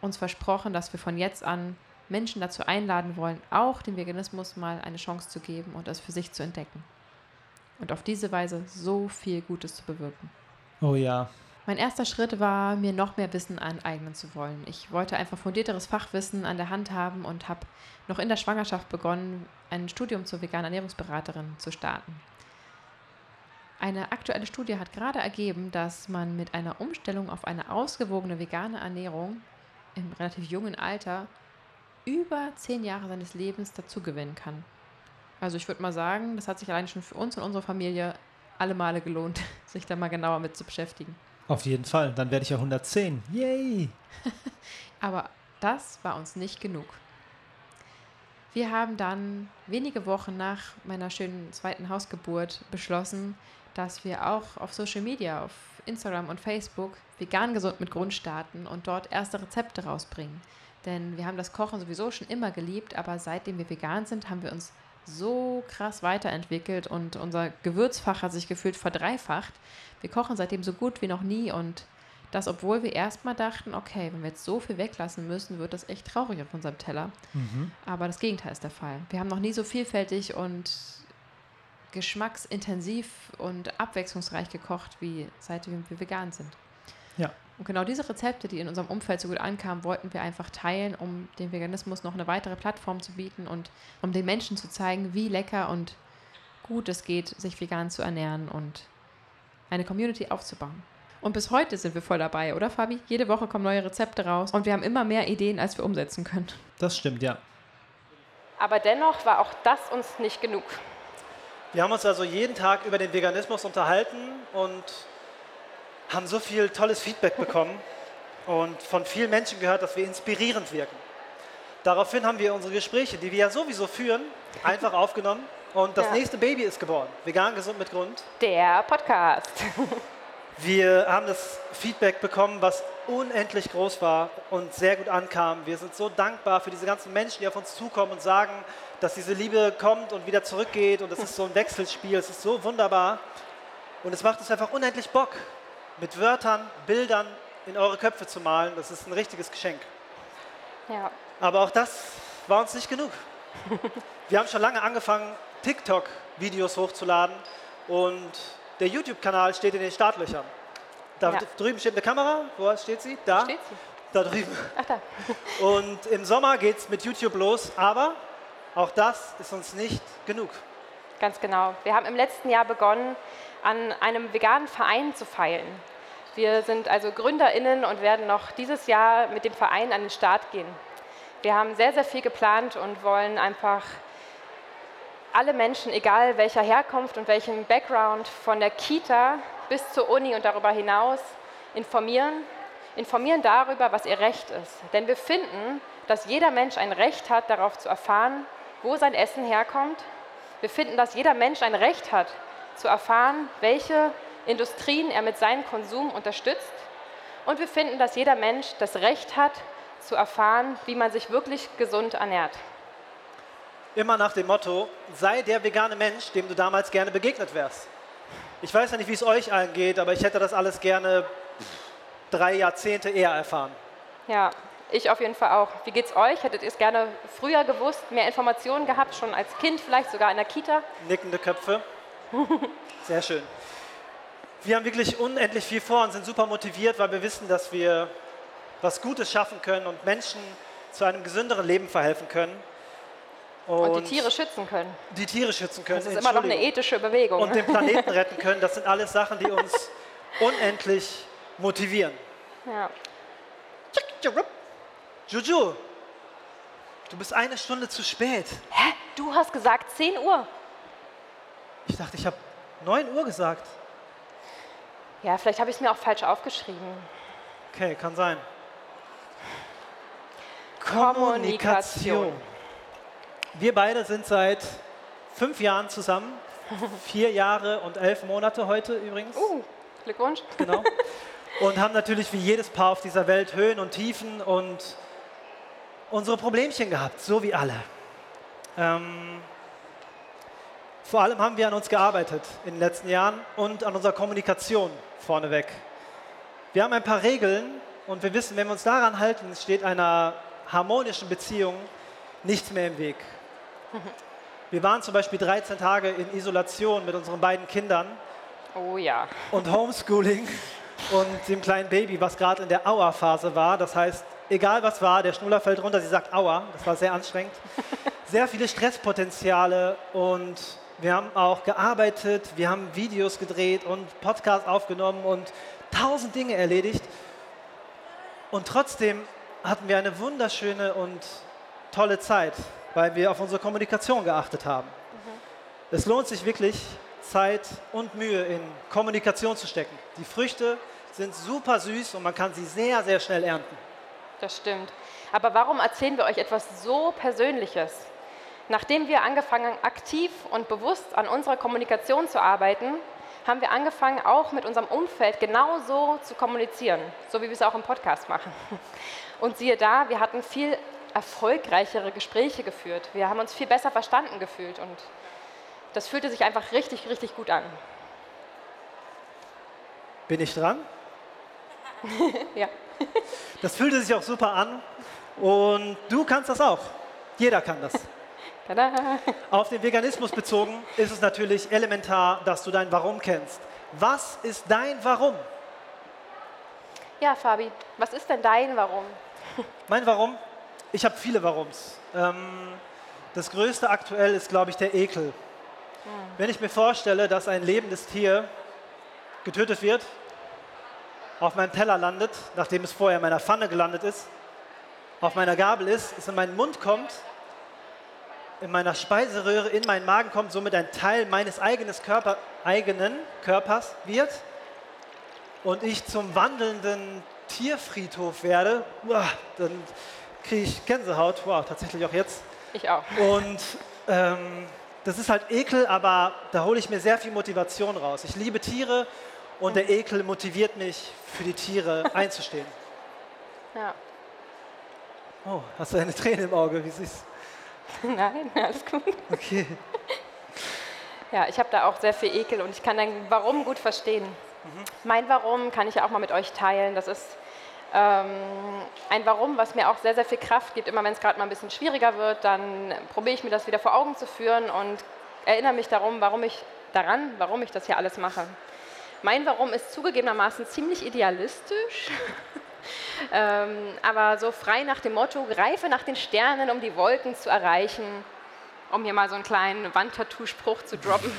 uns versprochen, dass wir von jetzt an Menschen dazu einladen wollen, auch dem Veganismus mal eine Chance zu geben und es für sich zu entdecken. Und auf diese Weise so viel Gutes zu bewirken. Oh ja. Mein erster Schritt war, mir noch mehr Wissen aneignen zu wollen. Ich wollte einfach fundierteres Fachwissen an der Hand haben und habe noch in der Schwangerschaft begonnen, ein Studium zur veganen Ernährungsberaterin zu starten. Eine aktuelle Studie hat gerade ergeben, dass man mit einer Umstellung auf eine ausgewogene vegane Ernährung im relativ jungen Alter über zehn Jahre seines Lebens dazu gewinnen kann. Also ich würde mal sagen, das hat sich allein schon für uns und unsere Familie alle Male gelohnt, sich da mal genauer mit zu beschäftigen. Auf jeden Fall, dann werde ich ja 110. Yay! Aber das war uns nicht genug. Wir haben dann wenige Wochen nach meiner schönen zweiten Hausgeburt beschlossen, dass wir auch auf Social Media, auf Instagram und Facebook vegan gesund mit Grund starten und dort erste Rezepte rausbringen. Denn wir haben das Kochen sowieso schon immer geliebt, aber seitdem wir vegan sind, haben wir uns so krass weiterentwickelt und unser Gewürzfach hat sich gefühlt verdreifacht. Wir kochen seitdem so gut wie noch nie und das, obwohl wir erstmal dachten, okay, wenn wir jetzt so viel weglassen müssen, wird das echt traurig auf unserem Teller. Mhm. Aber das Gegenteil ist der Fall. Wir haben noch nie so vielfältig und geschmacksintensiv und abwechslungsreich gekocht, wie seitdem wir vegan sind. Ja. Und genau diese Rezepte, die in unserem Umfeld so gut ankamen, wollten wir einfach teilen, um dem Veganismus noch eine weitere Plattform zu bieten und um den Menschen zu zeigen, wie lecker und gut es geht, sich vegan zu ernähren und eine Community aufzubauen. Und bis heute sind wir voll dabei, oder Fabi? Jede Woche kommen neue Rezepte raus und wir haben immer mehr Ideen, als wir umsetzen können. Das stimmt, ja. Aber dennoch war auch das uns nicht genug. Wir haben uns also jeden Tag über den Veganismus unterhalten und haben so viel tolles Feedback bekommen und von vielen Menschen gehört, dass wir inspirierend wirken. Daraufhin haben wir unsere Gespräche, die wir ja sowieso führen, einfach aufgenommen und das ja. nächste Baby ist geboren. Vegan, gesund mit Grund. Der Podcast. Wir haben das Feedback bekommen, was unendlich groß war und sehr gut ankam. Wir sind so dankbar für diese ganzen Menschen, die auf uns zukommen und sagen, dass diese Liebe kommt und wieder zurückgeht und es ist so ein Wechselspiel. Es ist so wunderbar und es macht uns einfach unendlich Bock, mit Wörtern, Bildern in eure Köpfe zu malen. Das ist ein richtiges Geschenk. Ja. Aber auch das war uns nicht genug. Wir haben schon lange angefangen, TikTok-Videos hochzuladen und der YouTube-Kanal steht in den Startlöchern. Da ja. drüben steht eine Kamera. Wo steht sie? Da. Steht sie? Da drüben. Ach da. Und im Sommer geht es mit YouTube los, aber auch das ist uns nicht genug. Ganz genau. Wir haben im letzten Jahr begonnen, an einem veganen Verein zu feilen. Wir sind also GründerInnen und werden noch dieses Jahr mit dem Verein an den Start gehen. Wir haben sehr, sehr viel geplant und wollen einfach alle Menschen, egal welcher Herkunft und welchem Background, von der Kita bis zur Uni und darüber hinaus informieren, informieren darüber, was ihr Recht ist. Denn wir finden, dass jeder Mensch ein Recht hat, darauf zu erfahren, wo sein Essen herkommt. Wir finden, dass jeder Mensch ein Recht hat, zu erfahren, welche Industrien er mit seinem Konsum unterstützt. Und wir finden, dass jeder Mensch das Recht hat, zu erfahren, wie man sich wirklich gesund ernährt immer nach dem Motto, sei der vegane Mensch, dem du damals gerne begegnet wärst. Ich weiß ja nicht, wie es euch allen geht, aber ich hätte das alles gerne drei Jahrzehnte eher erfahren. Ja, ich auf jeden Fall auch. Wie geht's euch? Hättet ihr es gerne früher gewusst, mehr Informationen gehabt, schon als Kind, vielleicht sogar in der Kita? Nickende Köpfe. Sehr schön. Wir haben wirklich unendlich viel vor und sind super motiviert, weil wir wissen, dass wir was Gutes schaffen können und Menschen zu einem gesünderen Leben verhelfen können. Und, und, die Tiere schützen können. Die Tiere schützen können. Das ist immer noch eine ethische Bewegung. Und den Planeten retten können. Das sind alles Sachen, die uns unendlich motivieren. Ja. Juju, du bist eine Stunde zu spät. Hä? Du hast gesagt 10 Uhr. Ich dachte, ich habe 9 Uhr gesagt. Ja, vielleicht habe ich es mir auch falsch aufgeschrieben. Okay, kann sein. Kommunikation. Wir beide sind seit fünf Jahren zusammen. Vier Jahre und elf Monate heute übrigens. Uh, Glückwunsch. Genau. Und haben natürlich wie jedes Paar auf dieser Welt Höhen und Tiefen und unsere Problemchen gehabt, so wie alle. Ähm, vor allem haben wir an uns gearbeitet in den letzten Jahren und an unserer Kommunikation vorneweg. Wir haben ein paar Regeln und wir wissen, wenn wir uns daran halten, steht einer harmonischen Beziehung nichts mehr im Weg. Wir waren zum Beispiel 13 Tage in Isolation mit unseren beiden Kindern. Oh ja. Und Homeschooling und dem kleinen Baby, was gerade in der Aua-Phase war. Das heißt, egal was war, der Schnuller fällt runter, sie sagt Aua. Das war sehr anstrengend. Sehr viele Stresspotenziale und wir haben auch gearbeitet, wir haben Videos gedreht und Podcasts aufgenommen und tausend Dinge erledigt. Und trotzdem hatten wir eine wunderschöne und tolle Zeit, weil wir auf unsere Kommunikation geachtet haben. Mhm. Es lohnt sich wirklich, Zeit und Mühe in Kommunikation zu stecken. Die Früchte sind super süß und man kann sie sehr, sehr schnell ernten. Das stimmt. Aber warum erzählen wir euch etwas so Persönliches? Nachdem wir angefangen haben, aktiv und bewusst an unserer Kommunikation zu arbeiten, haben wir angefangen, auch mit unserem Umfeld genauso zu kommunizieren, so wie wir es auch im Podcast machen. Und siehe da, wir hatten viel erfolgreichere Gespräche geführt. Wir haben uns viel besser verstanden gefühlt und das fühlte sich einfach richtig, richtig gut an. Bin ich dran? ja. Das fühlte sich auch super an und du kannst das auch. Jeder kann das. Tada. Auf den Veganismus bezogen ist es natürlich elementar, dass du dein Warum kennst. Was ist dein Warum? Ja, Fabi, was ist denn dein Warum? Mein Warum? Ich habe viele Warums. Ähm, das größte aktuell ist, glaube ich, der Ekel. Hm. Wenn ich mir vorstelle, dass ein lebendes Tier getötet wird, auf meinem Teller landet, nachdem es vorher in meiner Pfanne gelandet ist, auf meiner Gabel ist, es in meinen Mund kommt, in meiner Speiseröhre in meinen Magen kommt, somit ein Teil meines Körper, eigenen Körpers wird und ich zum wandelnden Tierfriedhof werde, dann kriege ich Gänsehaut. Wow, tatsächlich auch jetzt. Ich auch. Und ähm, das ist halt Ekel, aber da hole ich mir sehr viel Motivation raus. Ich liebe Tiere und der Ekel motiviert mich, für die Tiere einzustehen. Ja. Oh, hast du eine Träne im Auge? Wie süß. Nein, alles gut. Okay. Ja, ich habe da auch sehr viel Ekel und ich kann dein Warum gut verstehen. Mhm. Mein Warum kann ich ja auch mal mit euch teilen. Das ist ähm, ein Warum, was mir auch sehr, sehr viel Kraft gibt. Immer wenn es gerade mal ein bisschen schwieriger wird, dann probiere ich mir das wieder vor Augen zu führen und erinnere mich darum, warum ich daran, warum ich das hier alles mache. Mein Warum ist zugegebenermaßen ziemlich idealistisch. ähm, aber so frei nach dem Motto, greife nach den Sternen, um die Wolken zu erreichen, um hier mal so einen kleinen Wandtattoo-Spruch zu droppen,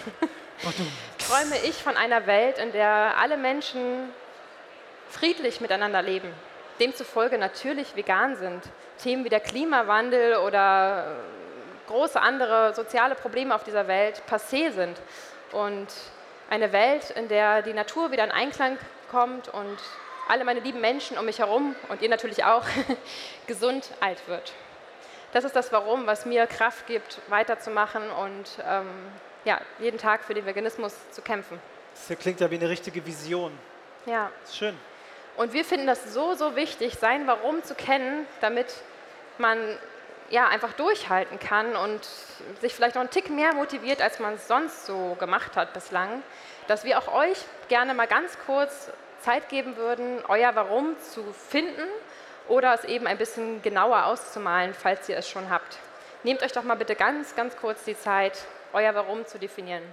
träume ich von einer Welt, in der alle Menschen friedlich miteinander leben, demzufolge natürlich vegan sind. Themen wie der Klimawandel oder äh, große andere soziale Probleme auf dieser Welt passé sind. Und eine Welt, in der die Natur wieder in Einklang kommt und alle meine lieben Menschen um mich herum und ihr natürlich auch gesund alt wird. Das ist das Warum, was mir Kraft gibt, weiterzumachen und ähm, ja, jeden Tag für den Veganismus zu kämpfen. Das klingt ja wie eine richtige Vision. Ja. Ist schön. Und wir finden das so, so wichtig, sein Warum zu kennen, damit man ja, einfach durchhalten kann und sich vielleicht noch einen Tick mehr motiviert, als man es sonst so gemacht hat bislang, dass wir auch euch gerne mal ganz kurz Zeit geben würden, euer Warum zu finden oder es eben ein bisschen genauer auszumalen, falls ihr es schon habt. Nehmt euch doch mal bitte ganz, ganz kurz die Zeit, euer Warum zu definieren.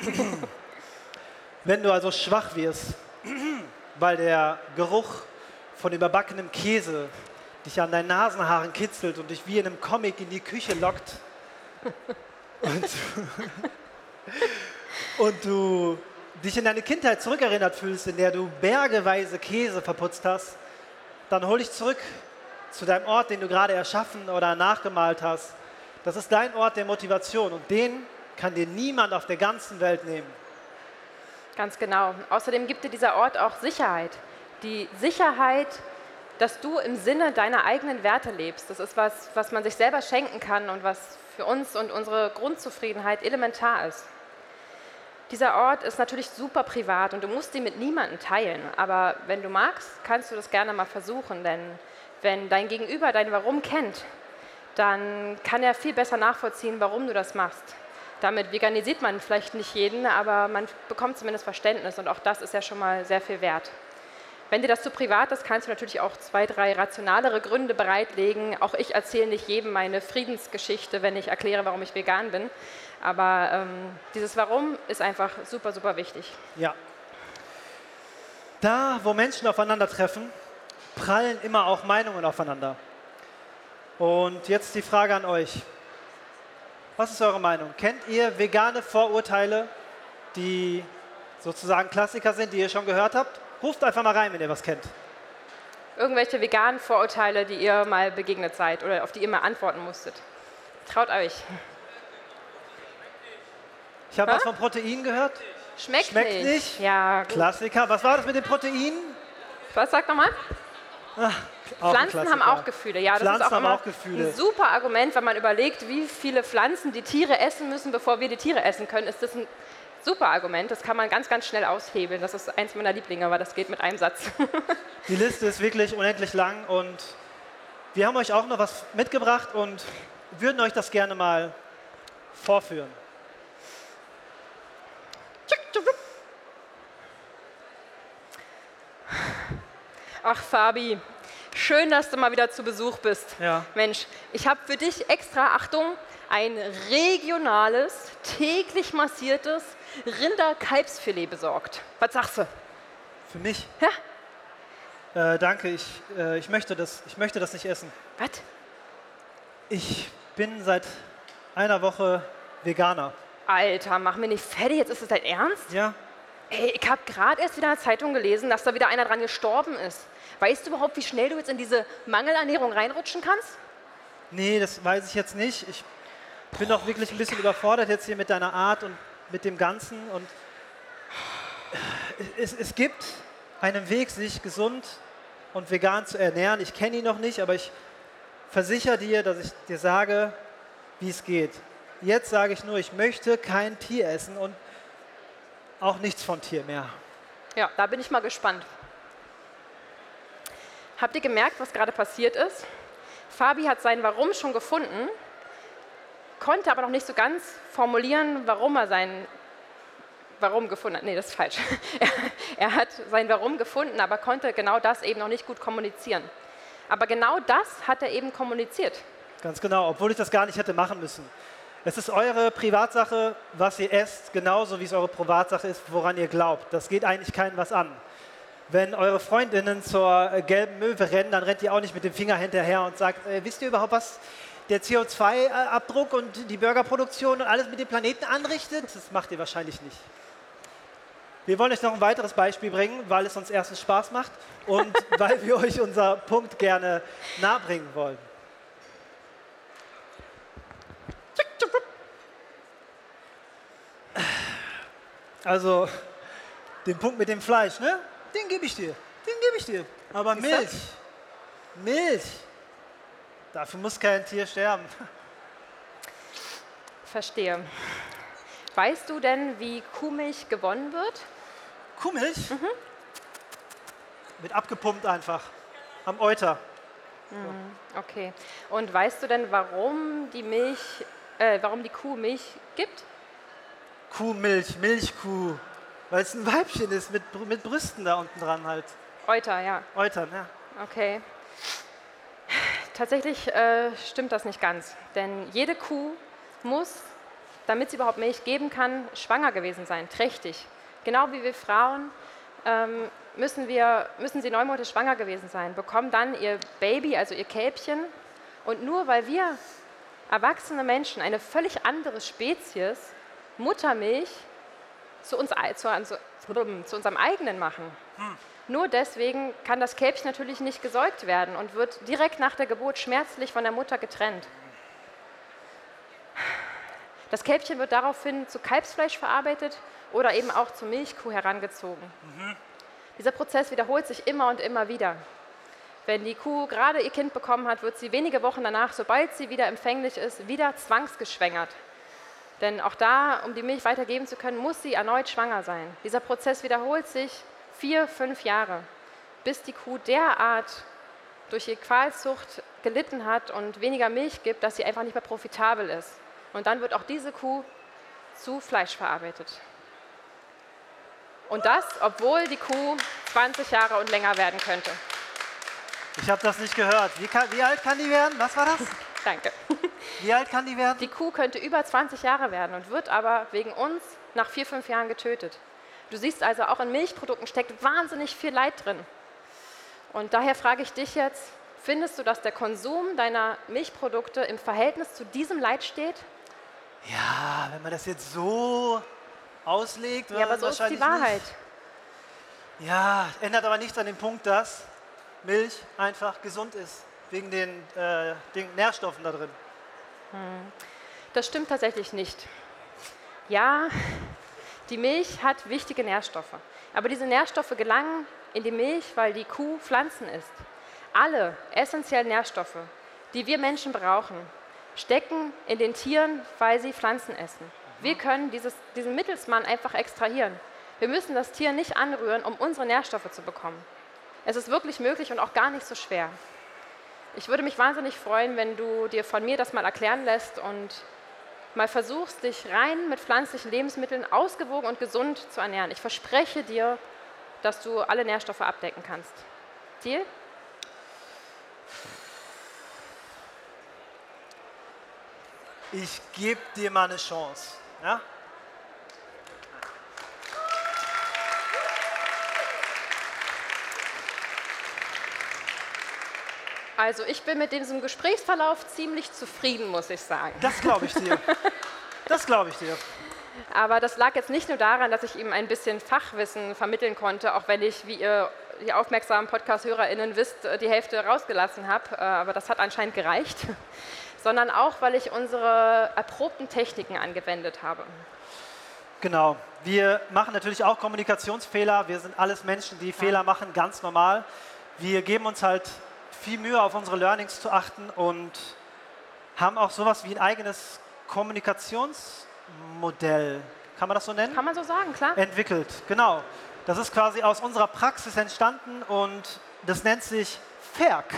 Wenn du also schwach wirst, weil der Geruch von überbackenem Käse dich an deinen Nasenhaaren kitzelt und dich wie in einem Comic in die Küche lockt und, und du dich in deine Kindheit zurückerinnert fühlst, in der du bergeweise Käse verputzt hast, dann hol dich zurück zu deinem Ort, den du gerade erschaffen oder nachgemalt hast. Das ist dein Ort der Motivation und den kann dir niemand auf der ganzen Welt nehmen. Ganz genau. Außerdem gibt dir dieser Ort auch Sicherheit. Die Sicherheit, dass du im Sinne deiner eigenen Werte lebst. Das ist was, was man sich selber schenken kann und was für uns und unsere Grundzufriedenheit elementar ist. Dieser Ort ist natürlich super privat und du musst ihn mit niemandem teilen. Aber wenn du magst, kannst du das gerne mal versuchen, denn wenn dein Gegenüber dein Warum kennt, dann kann er viel besser nachvollziehen, warum du das machst. Damit veganisiert man vielleicht nicht jeden, aber man bekommt zumindest Verständnis und auch das ist ja schon mal sehr viel wert. Wenn dir das zu privat ist, kannst du natürlich auch zwei, drei rationalere Gründe bereitlegen. Auch ich erzähle nicht jedem meine Friedensgeschichte, wenn ich erkläre, warum ich vegan bin. Aber ähm, dieses Warum ist einfach super, super wichtig. Ja. Da, wo Menschen aufeinandertreffen, prallen immer auch Meinungen aufeinander. Und jetzt die Frage an euch. Was ist eure Meinung? Kennt ihr vegane Vorurteile, die sozusagen Klassiker sind, die ihr schon gehört habt? Ruft einfach mal rein, wenn ihr was kennt. Irgendwelche veganen Vorurteile, die ihr mal begegnet seid oder auf die ihr mal antworten musstet. Traut euch. Ich habe was von Protein gehört. Schmeckt, Schmeckt nicht. nicht? Ja, gut. Klassiker. Was war das mit den Proteinen? Was sagt nochmal? Ah, auch Pflanzen haben auch Gefühle. Ja, das Pflanzen ist auch immer auch Gefühle. ein super Argument, wenn man überlegt, wie viele Pflanzen die Tiere essen müssen, bevor wir die Tiere essen können. Ist das ein super Argument. Das kann man ganz, ganz schnell aushebeln. Das ist eins meiner Lieblinge, aber das geht mit einem Satz. Die Liste ist wirklich unendlich lang und wir haben euch auch noch was mitgebracht und würden euch das gerne mal vorführen. Ach, Fabi, schön, dass du mal wieder zu Besuch bist. Ja. Mensch, ich habe für dich extra, Achtung, ein regionales, täglich massiertes Rinderkalbsfilet besorgt. Was sagst du? Für mich? Ja? Äh, danke, ich, äh, ich, möchte das, ich möchte das nicht essen. Was? Ich bin seit einer Woche Veganer. Alter, mach mir nicht fertig, jetzt ist es dein Ernst? Ja? Ey, ich habe gerade erst wieder in der Zeitung gelesen, dass da wieder einer dran gestorben ist. Weißt du überhaupt, wie schnell du jetzt in diese Mangelernährung reinrutschen kannst? Nee, das weiß ich jetzt nicht. Ich bin auch wirklich ein bisschen überfordert jetzt hier mit deiner Art und mit dem Ganzen. Und es, es gibt einen Weg, sich gesund und vegan zu ernähren. Ich kenne ihn noch nicht, aber ich versichere dir, dass ich dir sage, wie es geht. Jetzt sage ich nur, ich möchte kein Tier essen und auch nichts von Tier mehr. Ja, da bin ich mal gespannt. Habt ihr gemerkt, was gerade passiert ist? Fabi hat sein Warum schon gefunden, konnte aber noch nicht so ganz formulieren, warum er sein Warum gefunden hat. Nee, das ist falsch. Er, er hat sein Warum gefunden, aber konnte genau das eben noch nicht gut kommunizieren. Aber genau das hat er eben kommuniziert. Ganz genau, obwohl ich das gar nicht hätte machen müssen. Es ist eure Privatsache, was ihr esst, genauso wie es eure Privatsache ist, woran ihr glaubt. Das geht eigentlich keinem was an. Wenn eure Freundinnen zur äh, gelben Möwe rennen, dann rennt ihr auch nicht mit dem Finger hinterher und sagt, äh, wisst ihr überhaupt, was der CO2-Abdruck und die Burgerproduktion und alles mit dem Planeten anrichtet? Das macht ihr wahrscheinlich nicht. Wir wollen euch noch ein weiteres Beispiel bringen, weil es uns erstens Spaß macht und weil wir euch unser Punkt gerne nahebringen wollen. Also, den Punkt mit dem Fleisch, ne? Den gebe ich dir. Den gebe ich dir. Aber du? Milch. Milch. Dafür muss kein Tier sterben. Verstehe. Weißt du denn, wie Kuhmilch gewonnen wird? Kuhmilch? Wird abgepumpt einfach. Am Euter. Okay. Und weißt du denn, warum die Milch, äh, warum die Kuh Milch gibt? Kuhmilch, Milchkuh. Weil es ein Weibchen ist mit, mit Brüsten da unten dran halt. Euter, ja. Eutern, ja. Okay. Tatsächlich äh, stimmt das nicht ganz, denn jede Kuh muss, damit sie überhaupt Milch geben kann, schwanger gewesen sein, trächtig. Genau wie wir Frauen ähm, müssen, wir, müssen sie neun Monate schwanger gewesen sein, bekommen dann ihr Baby, also ihr Kälbchen. Und nur weil wir erwachsene Menschen, eine völlig andere Spezies, Muttermilch zu, uns, zu, zu, zu unserem eigenen machen. Nur deswegen kann das Kälbchen natürlich nicht gesäugt werden und wird direkt nach der Geburt schmerzlich von der Mutter getrennt. Das Kälbchen wird daraufhin zu Kalbsfleisch verarbeitet oder eben auch zur Milchkuh herangezogen. Dieser Prozess wiederholt sich immer und immer wieder. Wenn die Kuh gerade ihr Kind bekommen hat, wird sie wenige Wochen danach, sobald sie wieder empfänglich ist, wieder zwangsgeschwängert. Denn auch da, um die Milch weitergeben zu können, muss sie erneut schwanger sein. Dieser Prozess wiederholt sich vier, fünf Jahre, bis die Kuh derart durch ihre Qualzucht gelitten hat und weniger Milch gibt, dass sie einfach nicht mehr profitabel ist. Und dann wird auch diese Kuh zu Fleisch verarbeitet. Und das, obwohl die Kuh 20 Jahre und länger werden könnte. Ich habe das nicht gehört. Wie, kann, wie, alt kann die werden? Was war das? Danke. Wie alt kann die werden? Die Kuh könnte über 20 Jahre werden und wird aber wegen uns nach vier, fünf Jahren getötet. Du siehst also, auch in Milchprodukten steckt wahnsinnig viel Leid drin. Und daher frage ich dich jetzt, findest du, dass der Konsum deiner Milchprodukte im Verhältnis zu diesem Leid steht? Ja, wenn man das jetzt so auslegt, ja, aber so ist die Wahrheit. Nicht. Ja, ändert aber nichts an dem Punkt, dass Milch einfach gesund ist, wegen den, äh, den Nährstoffen da drin. Das stimmt tatsächlich nicht. Ja, die Milch hat wichtige Nährstoffe, aber diese Nährstoffe gelangen in die Milch, weil die Kuh Pflanzen isst. Alle essentiellen Nährstoffe, die wir Menschen brauchen, stecken in den Tieren, weil sie Pflanzen essen. Wir können dieses, diesen Mittelsmann einfach extrahieren. Wir müssen das Tier nicht anrühren, um unsere Nährstoffe zu bekommen. Es ist wirklich möglich und auch gar nicht so schwer. Ich würde mich wahnsinnig freuen, wenn du dir von mir das mal erklären lässt und mal versuchst, dich rein mit pflanzlichen Lebensmitteln ausgewogen und gesund zu ernähren. Ich verspreche dir, dass du alle Nährstoffe abdecken kannst. Deal? Ich gebe dir mal eine Chance. Ja? Also ich bin mit diesem Gesprächsverlauf ziemlich zufrieden, muss ich sagen. Das glaube ich dir. Das glaube ich dir. Aber das lag jetzt nicht nur daran, dass ich ihm ein bisschen Fachwissen vermitteln konnte, auch wenn ich, wie ihr die aufmerksamen Podcast-HörerInnen wisst, die Hälfte rausgelassen habe. Äh, aber das hat anscheinend gereicht. Sondern auch, weil ich unsere erprobten Techniken angewendet habe. Genau. Wir machen natürlich auch Kommunikationsfehler. Wir sind alles Menschen, die ja. Fehler machen, ganz normal. Wir geben uns halt viel Mühe auf unsere Learnings zu achten und haben auch sowas wie ein eigenes Kommunikationsmodell, kann man das so nennen? Kann man so sagen, klar. Entwickelt, genau. Das ist quasi aus unserer Praxis entstanden und das nennt sich FERC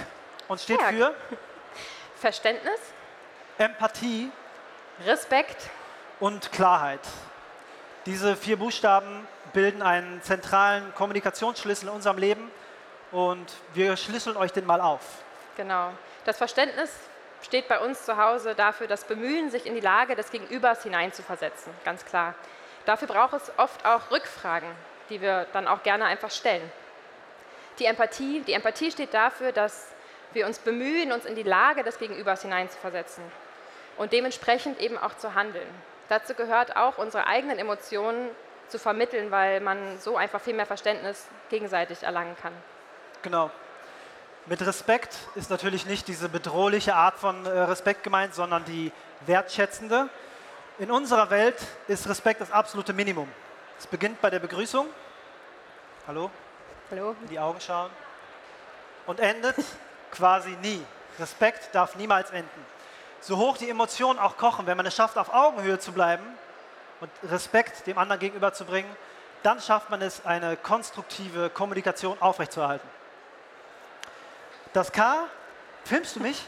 und steht FERC. für Verständnis, Empathie, Respekt und Klarheit. Diese vier Buchstaben bilden einen zentralen Kommunikationsschlüssel in unserem Leben und wir schlüsseln euch den mal auf. Genau. Das Verständnis steht bei uns zu Hause dafür, das Bemühen, sich in die Lage des Gegenübers hineinzuversetzen, ganz klar. Dafür braucht es oft auch Rückfragen, die wir dann auch gerne einfach stellen. Die Empathie, die Empathie steht dafür, dass wir uns bemühen, uns in die Lage des Gegenübers hineinzuversetzen und dementsprechend eben auch zu handeln. Dazu gehört auch, unsere eigenen Emotionen zu vermitteln, weil man so einfach viel mehr Verständnis gegenseitig erlangen kann. Genau. Mit Respekt ist natürlich nicht diese bedrohliche Art von äh, Respekt gemeint, sondern die wertschätzende. In unserer Welt ist Respekt das absolute Minimum. Es beginnt bei der Begrüßung. Hallo? Hallo? In die Augen schauen. Und endet quasi nie. Respekt darf niemals enden. So hoch die Emotionen auch kochen, wenn man es schafft, auf Augenhöhe zu bleiben und Respekt dem anderen gegenüberzubringen, dann schafft man es, eine konstruktive Kommunikation aufrechtzuerhalten. Das K, filmst du mich?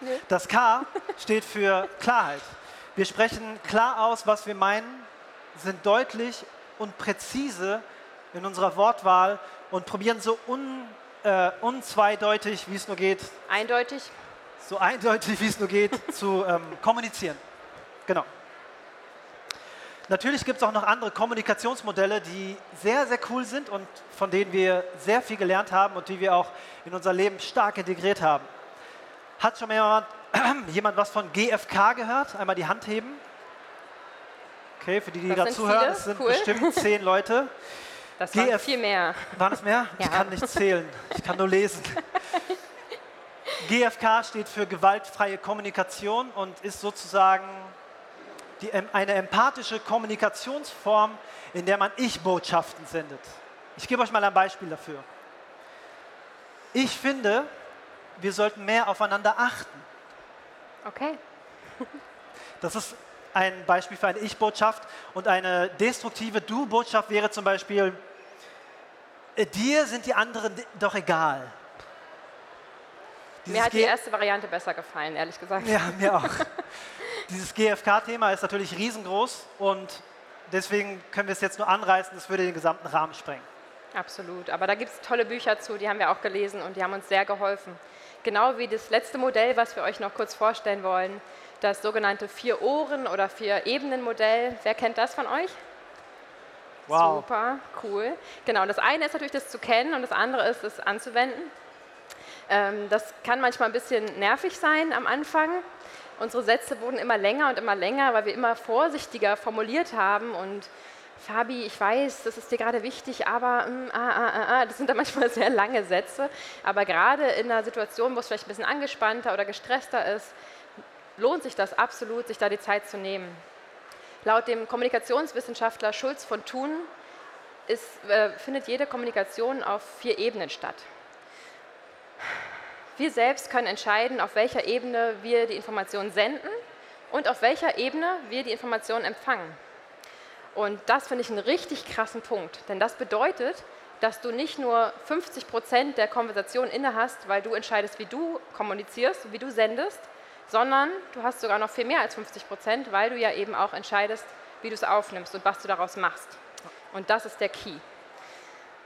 Nee. Das K steht für Klarheit. Wir sprechen klar aus, was wir meinen, sind deutlich und präzise in unserer Wortwahl und probieren so un, äh, unzweideutig, wie es nur geht. Eindeutig. So eindeutig, wie es nur geht, zu ähm, kommunizieren. Genau. Natürlich gibt es auch noch andere Kommunikationsmodelle, die sehr, sehr cool sind und von denen wir sehr viel gelernt haben und die wir auch in unser Leben stark integriert haben. Hat schon mal jemand, jemand was von GFK gehört? Einmal die Hand heben. Okay, für die, die gerade zuhören, es sind cool. bestimmt zehn Leute. Das waren GF viel mehr. Waren es mehr? Ja. Ich kann nicht zählen, ich kann nur lesen. GFK steht für gewaltfreie Kommunikation und ist sozusagen die, eine empathische Kommunikationsform, in der man Ich-Botschaften sendet. Ich gebe euch mal ein Beispiel dafür. Ich finde, wir sollten mehr aufeinander achten. Okay. das ist ein Beispiel für eine Ich-Botschaft und eine destruktive Du-Botschaft wäre zum Beispiel, äh, dir sind die anderen doch egal. Dieses mir hat die erste Variante besser gefallen, ehrlich gesagt. Ja, mir auch. Dieses GFK-Thema ist natürlich riesengroß und deswegen können wir es jetzt nur anreißen, das würde den gesamten Rahmen sprengen. Absolut. Aber da gibt es tolle Bücher zu, die haben wir auch gelesen und die haben uns sehr geholfen. Genau wie das letzte Modell, was wir euch noch kurz vorstellen wollen, das sogenannte Vier-Ohren- oder Vier-Ebenen-Modell. Wer kennt das von euch? Wow. Super, cool. Genau, das eine ist natürlich das zu kennen und das andere ist es anzuwenden. Ähm, das kann manchmal ein bisschen nervig sein am Anfang. Unsere Sätze wurden immer länger und immer länger, weil wir immer vorsichtiger formuliert haben und Fabi, ich weiß, das ist dir gerade wichtig, aber mm, ah, ah, ah, ah, das sind dann manchmal sehr lange Sätze. Aber gerade in einer Situation, wo es vielleicht ein bisschen angespannter oder gestresster ist, lohnt sich das absolut, sich da die Zeit zu nehmen. Laut dem Kommunikationswissenschaftler Schulz von Thun ist, äh, findet jede Kommunikation auf vier Ebenen statt. Wir selbst können entscheiden, auf welcher Ebene wir die Information senden und auf welcher Ebene wir die Information empfangen. Und das finde ich einen richtig krassen Punkt, denn das bedeutet, dass du nicht nur 50 Prozent der Konversation inne hast, weil du entscheidest, wie du kommunizierst, wie du sendest, sondern du hast sogar noch viel mehr als 50 Prozent, weil du ja eben auch entscheidest, wie du es aufnimmst und was du daraus machst. Und das ist der Key.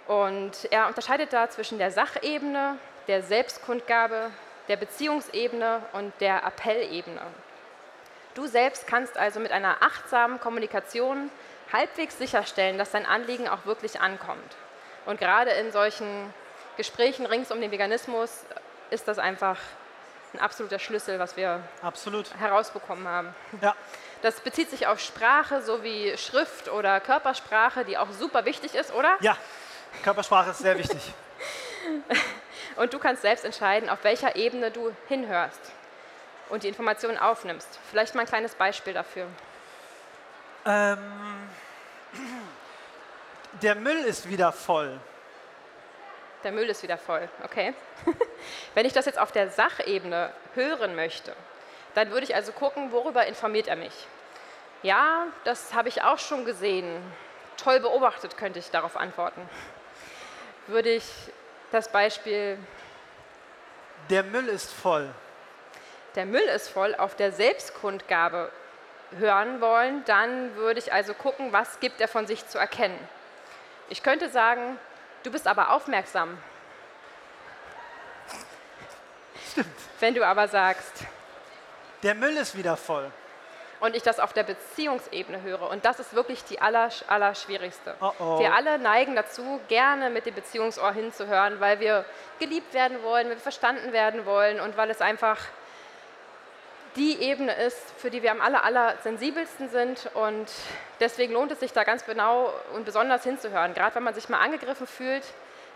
Und er unterscheidet da zwischen der Sachebene, der Selbstkundgabe, der Beziehungsebene und der Appellebene. Du selbst kannst also mit einer achtsamen Kommunikation halbwegs sicherstellen, dass dein Anliegen auch wirklich ankommt. Und gerade in solchen Gesprächen rings um den Veganismus ist das einfach ein absoluter Schlüssel, was wir Absolut. herausbekommen haben. Ja. Das bezieht sich auf Sprache sowie Schrift oder Körpersprache, die auch super wichtig ist, oder? Ja, Körpersprache ist sehr wichtig. und du kannst selbst entscheiden, auf welcher Ebene du hinhörst und die Informationen aufnimmst. Vielleicht mal ein kleines Beispiel dafür. Ähm, der Müll ist wieder voll. Der Müll ist wieder voll, okay. Wenn ich das jetzt auf der Sachebene hören möchte, dann würde ich also gucken, worüber informiert er mich. Ja, das habe ich auch schon gesehen. Toll beobachtet, könnte ich darauf antworten. Würde ich das Beispiel. Der Müll ist voll. Der Müll ist voll auf der Selbstkundgabe hören wollen, dann würde ich also gucken, was gibt er von sich zu erkennen. Ich könnte sagen, du bist aber aufmerksam. Stimmt. Wenn du aber sagst, der Müll ist wieder voll. Und ich das auf der Beziehungsebene höre. Und das ist wirklich die aller, aller schwierigste. Oh oh. Wir alle neigen dazu, gerne mit dem Beziehungsohr hinzuhören, weil wir geliebt werden wollen, weil wir verstanden werden wollen und weil es einfach die Ebene ist, für die wir am aller, aller sensibelsten sind. Und deswegen lohnt es sich da ganz genau und besonders hinzuhören. Gerade wenn man sich mal angegriffen fühlt,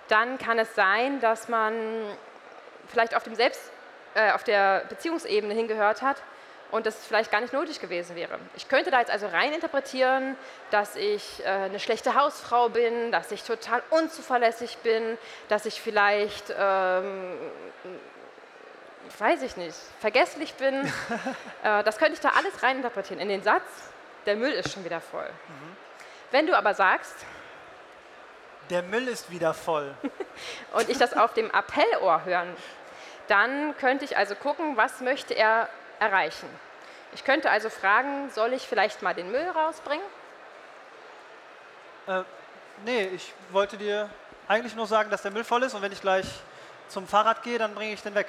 dann kann es sein, dass man vielleicht auf, dem Selbst, äh, auf der Beziehungsebene hingehört hat und das vielleicht gar nicht nötig gewesen wäre. Ich könnte da jetzt also rein interpretieren, dass ich äh, eine schlechte Hausfrau bin, dass ich total unzuverlässig bin, dass ich vielleicht ähm, weiß ich nicht, vergesslich bin. äh, das könnte ich da alles reininterpretieren in den Satz, der Müll ist schon wieder voll. Mhm. Wenn du aber sagst, der Müll ist wieder voll. und ich das auf dem Appellohr hören, dann könnte ich also gucken, was möchte er erreichen. Ich könnte also fragen, soll ich vielleicht mal den Müll rausbringen? Äh, nee, ich wollte dir eigentlich nur sagen, dass der Müll voll ist und wenn ich gleich zum Fahrrad gehe, dann bringe ich den weg.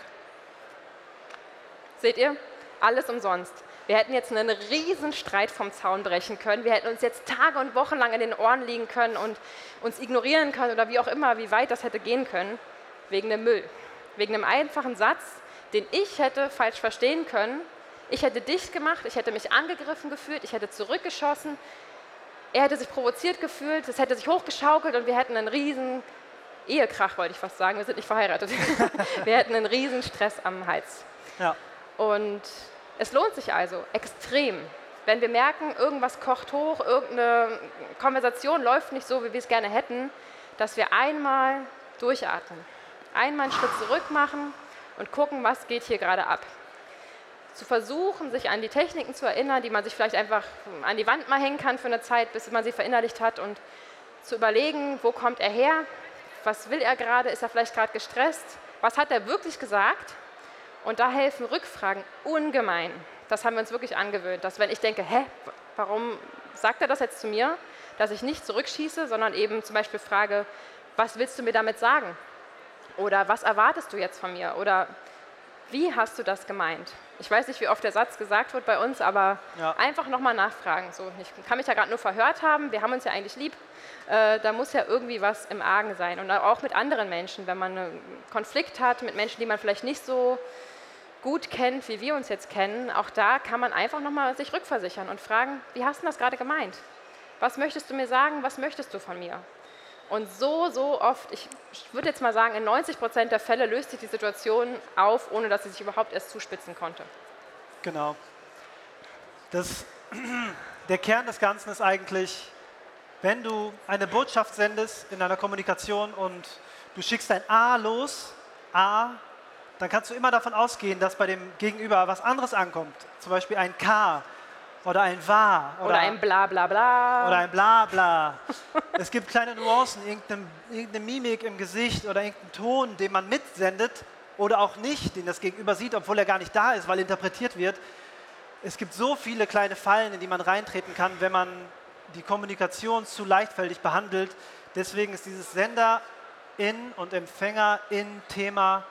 Seht ihr? Alles umsonst. Wir hätten jetzt einen riesen Streit vom Zaun brechen können. Wir hätten uns jetzt Tage und Wochen lang in den Ohren liegen können und uns ignorieren können oder wie auch immer, wie weit das hätte gehen können, wegen dem Müll. Wegen einem einfachen Satz, den ich hätte falsch verstehen können. Ich hätte dicht gemacht, ich hätte mich angegriffen gefühlt, ich hätte zurückgeschossen. Er hätte sich provoziert gefühlt, es hätte sich hochgeschaukelt und wir hätten einen riesen Ehekrach, wollte ich fast sagen. Wir sind nicht verheiratet. wir hätten einen riesen Stress am Hals. Ja. Und es lohnt sich also extrem, wenn wir merken, irgendwas kocht hoch, irgendeine Konversation läuft nicht so, wie wir es gerne hätten, dass wir einmal durchatmen, einmal einen Schritt zurück machen und gucken, was geht hier gerade ab. Zu versuchen, sich an die Techniken zu erinnern, die man sich vielleicht einfach an die Wand mal hängen kann für eine Zeit, bis man sie verinnerlicht hat und zu überlegen, wo kommt er her, was will er gerade, ist er vielleicht gerade gestresst, was hat er wirklich gesagt und da helfen Rückfragen ungemein. Das haben wir uns wirklich angewöhnt, dass wenn ich denke, hä, warum sagt er das jetzt zu mir, dass ich nicht zurückschieße, sondern eben zum Beispiel frage, was willst du mir damit sagen? Oder was erwartest du jetzt von mir? Oder wie hast du das gemeint? Ich weiß nicht, wie oft der Satz gesagt wird bei uns, aber ja. einfach nochmal nachfragen. So, ich kann mich ja gerade nur verhört haben, wir haben uns ja eigentlich lieb. Äh, da muss ja irgendwie was im Argen sein. Und auch mit anderen Menschen, wenn man einen Konflikt hat, mit Menschen, die man vielleicht nicht so gut kennt, wie wir uns jetzt kennen, auch da kann man einfach nochmal sich rückversichern und fragen, wie hast du das gerade gemeint? Was möchtest du mir sagen? Was möchtest du von mir? Und so, so oft, ich würde jetzt mal sagen, in 90 Prozent der Fälle löst sich die Situation auf, ohne dass sie sich überhaupt erst zuspitzen konnte. Genau. Das, der Kern des Ganzen ist eigentlich, wenn du eine Botschaft sendest in einer Kommunikation und du schickst ein A los, A, dann kannst du immer davon ausgehen, dass bei dem Gegenüber was anderes ankommt. Zum Beispiel ein K oder ein War. Oder, oder ein Bla bla bla. Oder ein Bla bla. es gibt kleine Nuancen, irgendeine, irgendeine Mimik im Gesicht oder irgendeinen Ton, den man mitsendet oder auch nicht, den das Gegenüber sieht, obwohl er gar nicht da ist, weil interpretiert wird. Es gibt so viele kleine Fallen, in die man reintreten kann, wenn man die Kommunikation zu leichtfältig behandelt. Deswegen ist dieses Sender in und Empfänger in Thema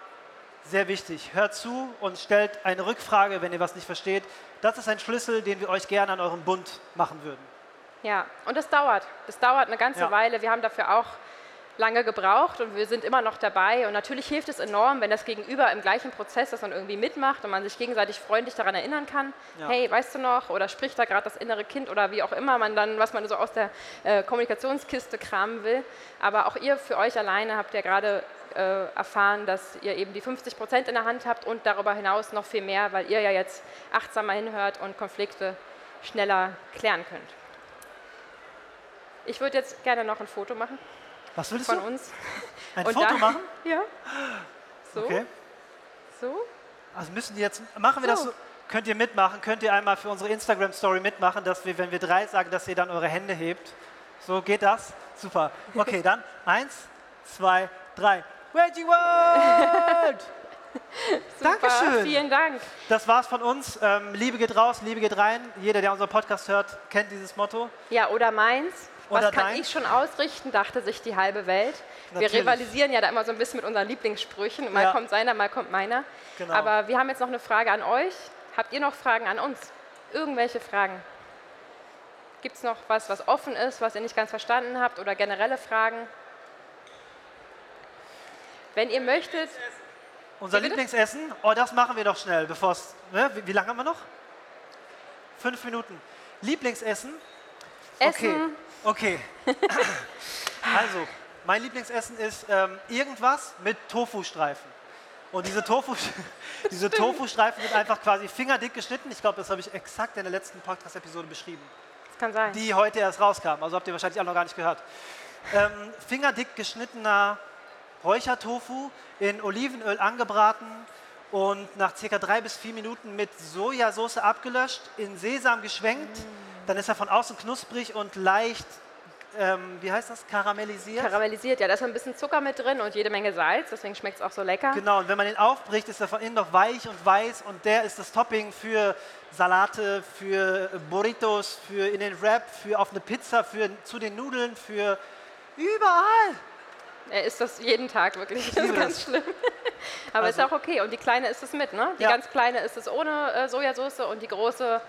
sehr wichtig. Hört zu und stellt eine Rückfrage, wenn ihr was nicht versteht. Das ist ein Schlüssel, den wir euch gerne an eurem Bund machen würden. Ja, und das dauert. Das dauert eine ganze ja. Weile. Wir haben dafür auch lange gebraucht und wir sind immer noch dabei. Und natürlich hilft es enorm, wenn das Gegenüber im gleichen Prozess das dann irgendwie mitmacht und man sich gegenseitig freundlich daran erinnern kann. Ja. Hey, weißt du noch? Oder spricht da gerade das innere Kind oder wie auch immer man dann, was man so aus der äh, Kommunikationskiste kramen will. Aber auch ihr für euch alleine habt ja gerade äh, erfahren, dass ihr eben die 50 Prozent in der Hand habt und darüber hinaus noch viel mehr, weil ihr ja jetzt achtsamer hinhört und Konflikte schneller klären könnt. Ich würde jetzt gerne noch ein Foto machen. Was willst von du? uns. Ein und Foto da, machen? Ja. So. Okay. So. Also müssen die jetzt, machen wir so. das so, könnt ihr mitmachen, könnt ihr einmal für unsere Instagram-Story mitmachen, dass wir, wenn wir drei sagen, dass ihr dann eure Hände hebt. So geht das? Super. Okay, dann eins, zwei, drei. Veggie World! Super, Dankeschön. Vielen Dank. Das war's von uns. Ähm, Liebe geht raus, Liebe geht rein. Jeder, der unseren Podcast hört, kennt dieses Motto. Ja, oder meins. Was kann dein? ich schon ausrichten, dachte sich die halbe Welt. Natürlich. Wir rivalisieren ja da immer so ein bisschen mit unseren Lieblingssprüchen. Mal ja. kommt seiner, mal kommt meiner. Genau. Aber wir haben jetzt noch eine Frage an euch. Habt ihr noch Fragen an uns? Irgendwelche Fragen? Gibt es noch was, was offen ist, was ihr nicht ganz verstanden habt oder generelle Fragen? Wenn ihr möchtet. Unser Lieblingsessen? Oh, das machen wir doch schnell, bevor es. Ne? Wie, wie, lange haben wir noch? Fünf Minuten. Lieblingsessen? Essen. Okay. okay. also, mein Lieblingsessen ist ähm, irgendwas mit Tofu-Streifen. Und diese Tofu, diese Tofu-Streifen sind einfach quasi fingerdick geschnitten. Ich glaube, das habe ich exakt in der letzten Podcast-Episode beschrieben. Das kann sein. Die heute erst rauskam. Also habt ihr wahrscheinlich auch noch gar nicht gehört. Ähm, fingerdick geschnittener Räuchertofu in Olivenöl angebraten und nach circa drei bis vier Minuten mit Sojasauce abgelöscht, in Sesam geschwenkt. Mm. Dann ist er von außen knusprig und leicht, ähm, wie heißt das, karamellisiert? Karamellisiert, ja, da ist ein bisschen Zucker mit drin und jede Menge Salz, deswegen schmeckt es auch so lecker. Genau, und wenn man ihn aufbricht, ist er von innen noch weich und weiß und der ist das Topping für Salate, für Burritos, für in den Wrap, für auf eine Pizza, für zu den Nudeln, für überall. Er isst das jeden Tag wirklich. Das ist ganz schlimm. Aber also. ist auch okay. Und die kleine isst es mit, ne? Die ja. ganz kleine isst es ohne äh, Sojasauce und die große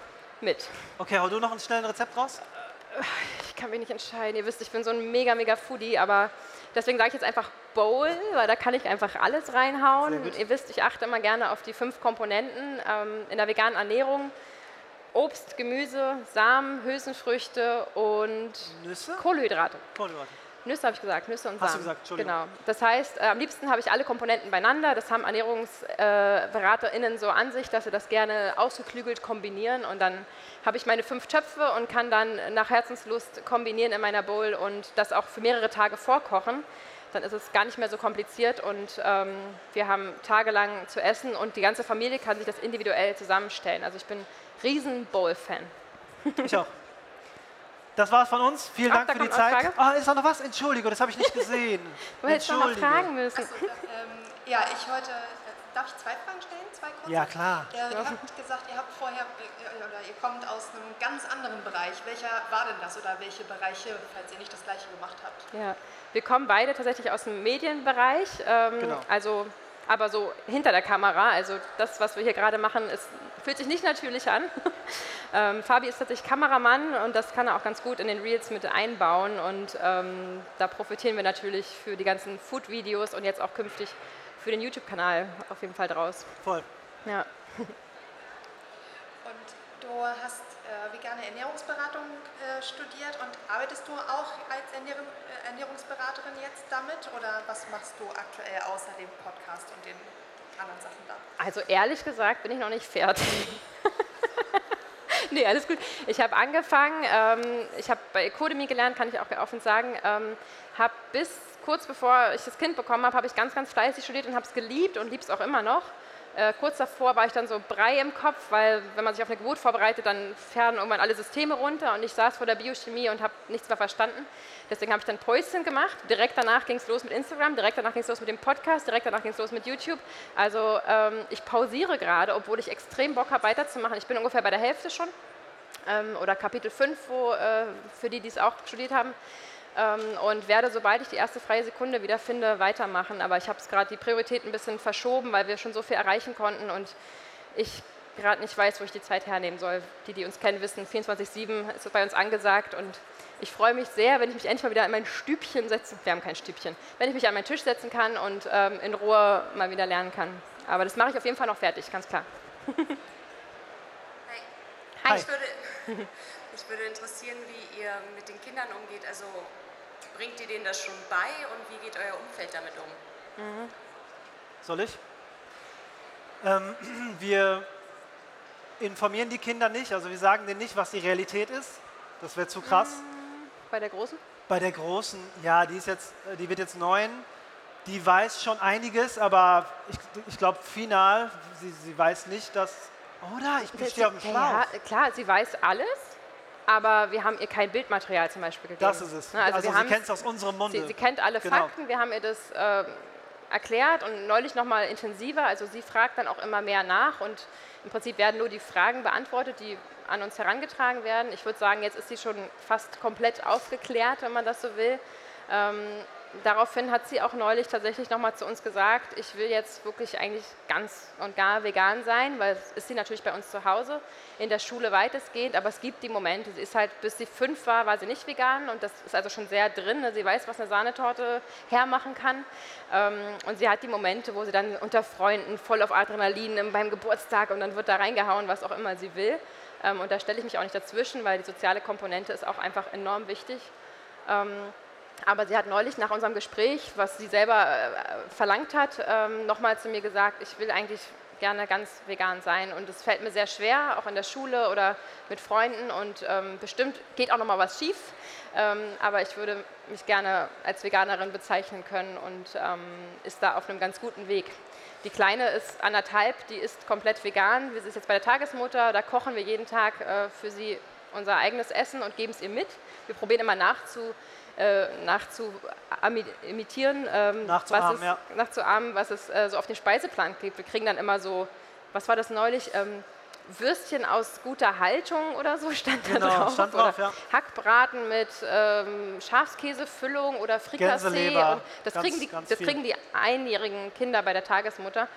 mit. Okay, hau du noch ein schnelles Rezept raus? Ich kann mich nicht entscheiden. Ihr wisst, ich bin so ein mega, mega Foodie, aber deswegen sage ich jetzt einfach Bowl, weil da kann ich einfach alles reinhauen. Ihr wisst, ich achte immer gerne auf die fünf Komponenten ähm, in der veganen Ernährung. Obst, Gemüse, Samen, Hülsenfrüchte und Nüsse? Kohlenhydrate. Kohlenhydrate. Nüsse habe ich gesagt, Nüsse und Samen. Hast du gesagt, Entschuldigung. Genau. Das heißt, äh, am liebsten habe ich alle Komponenten beieinander. Das haben ErnährungsberaterInnen äh, so an sich, dass sie das gerne ausgeklügelt kombinieren. Und dann habe ich meine fünf Töpfe und kann dann nach Herzenslust kombinieren in meiner Bowl und das auch für mehrere Tage vorkochen. Dann ist es gar nicht mehr so kompliziert und ähm, wir haben tagelang zu essen und die ganze Familie kann sich das individuell zusammenstellen. Also ich bin riesen Bowl-Fan. Ich auch. Das war's von uns. Vielen Ach, Dank für die Zeit. Ah, ist da noch was? Entschuldigung, das habe ich nicht gesehen. du hättest noch mal fragen müssen. So, ähm, ja, ich heute darf ich zwei Fragen stellen? Zwei kurze? Ja, klar. Äh, ihr habt gesagt, ihr habt vorher, äh, oder ihr kommt aus einem ganz anderen Bereich. Welcher war denn das oder welche Bereiche, falls ihr nicht das gleiche gemacht habt? Ja, wir kommen beide tatsächlich aus dem Medienbereich. Ähm, Genau. Also, aber so hinter der Kamera. Also das, was wir hier gerade machen, ist, fühlt sich nicht natürlich an. ähm, Fabi ist tatsächlich Kameramann und das kann er auch ganz gut in den Reels mit einbauen. Und ähm, da profitieren wir natürlich für die ganzen Food-Videos und jetzt auch künftig für den YouTube-Kanal auf jeden Fall draus. Voll. Ja. Und du hast äh, vegane Ernährungsberatung äh, studiert und arbeitest du auch als Ernährung, äh, Ernährungsberaterin jetzt damit oder was machst du aktuell außer dem Podcast und den anderen Sachen da? Also ehrlich gesagt bin ich noch nicht fertig. nee, alles gut. Ich habe angefangen, ähm, ich habe bei Ecodemy gelernt, kann ich auch offen sagen, ähm, habe bis kurz bevor ich das Kind bekommen habe, habe ich ganz, ganz fleißig studiert und habe es geliebt und liebe es auch immer noch. Äh, kurz davor war ich dann so Brei im Kopf, weil wenn man sich auf eine Geburt vorbereitet, dann fahren irgendwann alle Systeme runter und ich saß vor der Biochemie und habe nichts mehr verstanden. Deswegen habe ich dann Päuschen gemacht. Direkt danach ging es los mit Instagram, direkt danach ging es los mit dem Podcast, direkt danach ging es los mit YouTube. Also ähm, ich pausiere gerade, obwohl ich extrem Bock habe weiterzumachen. Ich bin ungefähr bei der Hälfte schon ähm, oder Kapitel 5, wo, äh, für die, die es auch studiert haben. Ähm, und werde, sobald ich die erste freie Sekunde wieder finde, weitermachen. Aber ich habe es gerade die Priorität ein bisschen verschoben, weil wir schon so viel erreichen konnten und ich gerade nicht weiß, wo ich die Zeit hernehmen soll. Die, die uns kennen, wissen, 24-7 ist bei uns angesagt und ich freue mich sehr, wenn ich mich endlich mal wieder in mein Stübchen setzen, wir haben kein Stübchen, wenn ich mich an meinen Tisch setzen kann und ähm, in Ruhe mal wieder lernen kann. Aber das mache ich auf jeden Fall noch fertig, ganz klar. Hi. Hi. Ich, würde, mich würde interessieren, wie ihr mit den Kindern umgeht. Also bringt ihr denen das schon bei und wie geht euer Umfeld damit um? Soll ich? Ähm, wir informieren die Kinder nicht, also wir sagen denen nicht, was die Realität ist. Das wäre zu krass. Bei der Großen? Bei der Großen, ja, die ist jetzt, äh, die wird jetzt neun. Die weiß schon einiges, aber ich, ich glaube final, sie, sie weiß nicht, dass. Oder? Ich bin stehe auf dem Schlauch. Ja, klar, sie weiß alles, aber wir haben ihr kein Bildmaterial zum Beispiel gegeben. Das ist es. Ne, Also, wir sie kennt es aus unserem Munde. Sie, sie kennt alle Genau. Fakten, wir haben ihr das ähm, erklärt und neulich nochmal intensiver. Also sie fragt dann auch immer mehr nach und im Prinzip werden nur die Fragen beantwortet, die an uns herangetragen werden. Ich würde sagen, jetzt ist sie schon fast komplett aufgeklärt, wenn man das so will. Ähm, daraufhin hat sie auch neulich tatsächlich nochmal zu uns gesagt, ich will jetzt wirklich eigentlich ganz und gar vegan sein, weil es ist sie natürlich bei uns zu Hause, in der Schule weitestgehend, aber es gibt die Momente, sie ist halt, bis sie fünf war, war sie nicht vegan und das ist also schon sehr drin, ne? sie weiß, was eine Sahnetorte hermachen kann ähm, und sie hat die Momente, wo sie dann unter Freunden voll auf Adrenalin im- beim Geburtstag und dann wird da reingehauen, was auch immer sie will ähm, und da stelle ich mich auch nicht dazwischen, weil die soziale Komponente ist auch einfach enorm wichtig. Aber sie hat neulich nach unserem Gespräch, was sie selber äh, verlangt hat, ähm, nochmal zu mir gesagt, ich will eigentlich gerne ganz vegan sein. Und es fällt mir sehr schwer, auch in der Schule oder mit Freunden. Und ähm, bestimmt geht auch nochmal was schief. Ähm, aber ich würde mich gerne als Veganerin bezeichnen können und ähm, ist da auf einem ganz guten Weg. Die Kleine ist anderthalb, die ist komplett vegan. Wir sind jetzt bei der Tagesmutter, da kochen wir jeden Tag äh, für sie unser eigenes Essen und geben es ihr mit. Wir probieren immer nachzu, äh, nachzu ami- imitieren, ähm, Nachzuahmen, was es, ja. nachzuahmen, was es äh, so auf den Speiseplan gibt. Wir kriegen dann immer so, was war das neulich? Ähm, Würstchen aus guter Haltung oder so stand da Genau, drauf. stand drauf, ja. Hackbraten mit ähm, Schafskäsefüllung oder Frikassee. Das, kriegen die, das kriegen die einjährigen Kinder bei der Tagesmutter.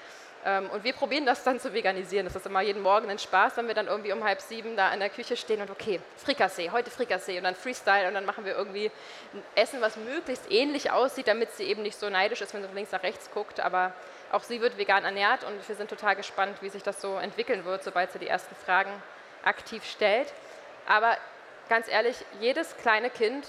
Ähm, und wir probieren das dann zu veganisieren. Das ist immer jeden Morgen ein Spaß, wenn wir dann irgendwie um halb sieben da in der Küche stehen und okay, Frikassee, heute Frikassee und dann Freestyle und dann machen wir irgendwie ein Essen, was möglichst ähnlich aussieht, damit sie eben nicht so neidisch ist, wenn sie von links nach rechts guckt. Aber auch sie wird vegan ernährt und wir sind total gespannt, wie sich das so entwickeln wird, sobald sie die ersten Fragen aktiv stellt. Aber ganz ehrlich, jedes kleine Kind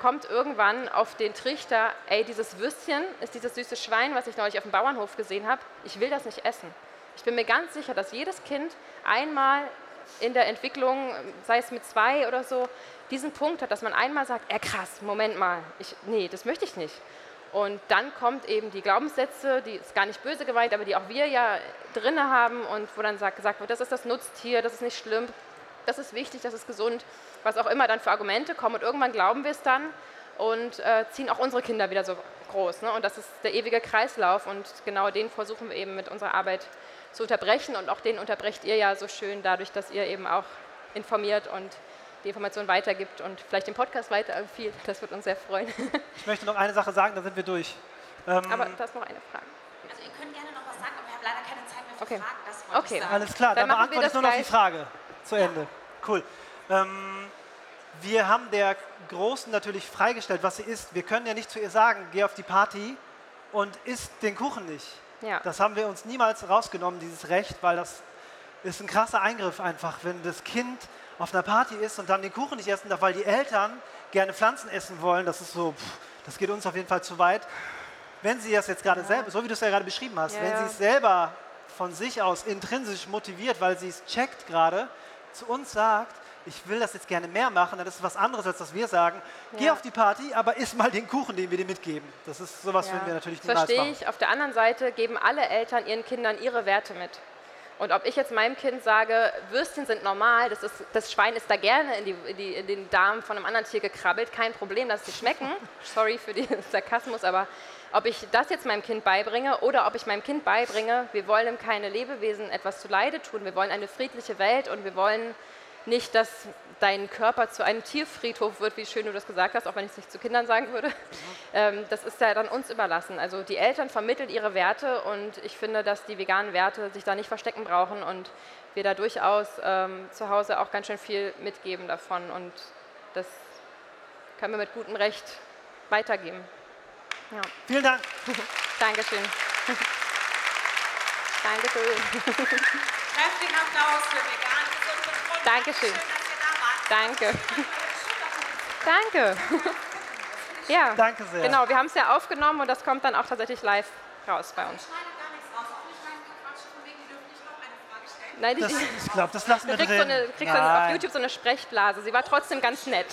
kommt irgendwann auf den Trichter, ey, dieses Würstchen ist dieses süße Schwein, was ich neulich auf dem Bauernhof gesehen habe, ich will das nicht essen. Ich bin mir ganz sicher, dass jedes Kind einmal in der Entwicklung, sei es mit zwei oder so, diesen Punkt hat, dass man einmal sagt, ey krass, Moment mal, ich, nee, das möchte ich nicht. Und dann kommt eben die Glaubenssätze, die ist gar nicht böse gemeint, aber die auch wir ja drinne haben und wo dann sagt, gesagt wird, das ist das Nutztier, das ist nicht schlimm, das ist wichtig, das ist gesund, was auch immer dann für Argumente kommen. Und irgendwann glauben wir es dann und äh, ziehen auch unsere Kinder wieder so groß. Ne? Und das ist der ewige Kreislauf und genau den versuchen wir eben mit unserer Arbeit zu unterbrechen und auch den unterbrecht ihr ja so schön dadurch, dass ihr eben auch informiert und die Information weitergibt und vielleicht den Podcast weiterempfiehlt. Das wird uns sehr freuen. Ich möchte noch eine Sache sagen, dann sind wir durch. Ähm aber da ist noch eine Frage. Also ihr könnt gerne noch was sagen, aber ich habe leider keine Zeit mehr für okay. Fragen. Das okay. ich sagen. Alles klar, dann, dann beantworte ich nur noch die Frage zu Ende. Cool. Ähm, wir haben der Großen natürlich freigestellt, was sie isst. Wir können ja nicht zu ihr sagen, geh auf die Party und isst den Kuchen nicht. Ja. Das haben wir uns niemals rausgenommen, dieses Recht, weil das ist ein krasser Eingriff einfach, wenn das Kind auf einer Party ist und dann den Kuchen nicht essen darf, weil die Eltern gerne Pflanzen essen wollen. Das ist so, pff, das geht uns auf jeden Fall zu weit. Wenn sie das jetzt gerade ja. selber, so wie du es ja gerade beschrieben hast, ja, wenn sie es selber von sich aus intrinsisch motiviert, weil sie es checkt gerade, zu uns sagt, ich will das jetzt gerne mehr machen, dann ist es was anderes, als dass wir sagen, ja. geh auf die Party, aber iss mal den Kuchen, den wir dir mitgeben. Das ist sowas, ja. würden wir natürlich niemals Verstehe machen. ich. Auf der anderen Seite geben alle Eltern ihren Kindern ihre Werte mit. Und ob ich jetzt meinem Kind sage, Würstchen sind normal, das, ist, das Schwein ist da gerne in, die, in, die, in, den Darm von einem anderen Tier gekrabbelt, kein Problem, dass sie schmecken. Sorry für den Sarkasmus, aber ob ich das jetzt meinem Kind beibringe oder ob ich meinem Kind beibringe, wir wollen keine Lebewesen etwas zu Leide tun, wir wollen eine friedliche Welt und wir wollen nicht, dass dein Körper zu einem Tierfriedhof wird, wie schön du das gesagt hast, auch wenn ich es nicht zu Kindern sagen würde. Ähm, das ist ja dann uns überlassen. Also die Eltern vermitteln ihre Werte und ich finde, dass die veganen Werte sich da nicht verstecken brauchen und wir da durchaus ähm, zu Hause auch ganz schön viel mitgeben davon und das können wir mit gutem Recht weitergeben. Ja. Vielen Dank. Dankeschön. Dankeschön. Kräftigen Applaus für vegan Dankeschön. Danke. Danke. Ja, Danke sehr. Genau, wir haben es ja aufgenommen und das kommt dann auch tatsächlich live raus bei uns. Nein, die, das, ich glaube, das lassen wir drin. So eine, kriegst dann auf YouTube so eine Sprechblase. Sie war trotzdem ganz nett.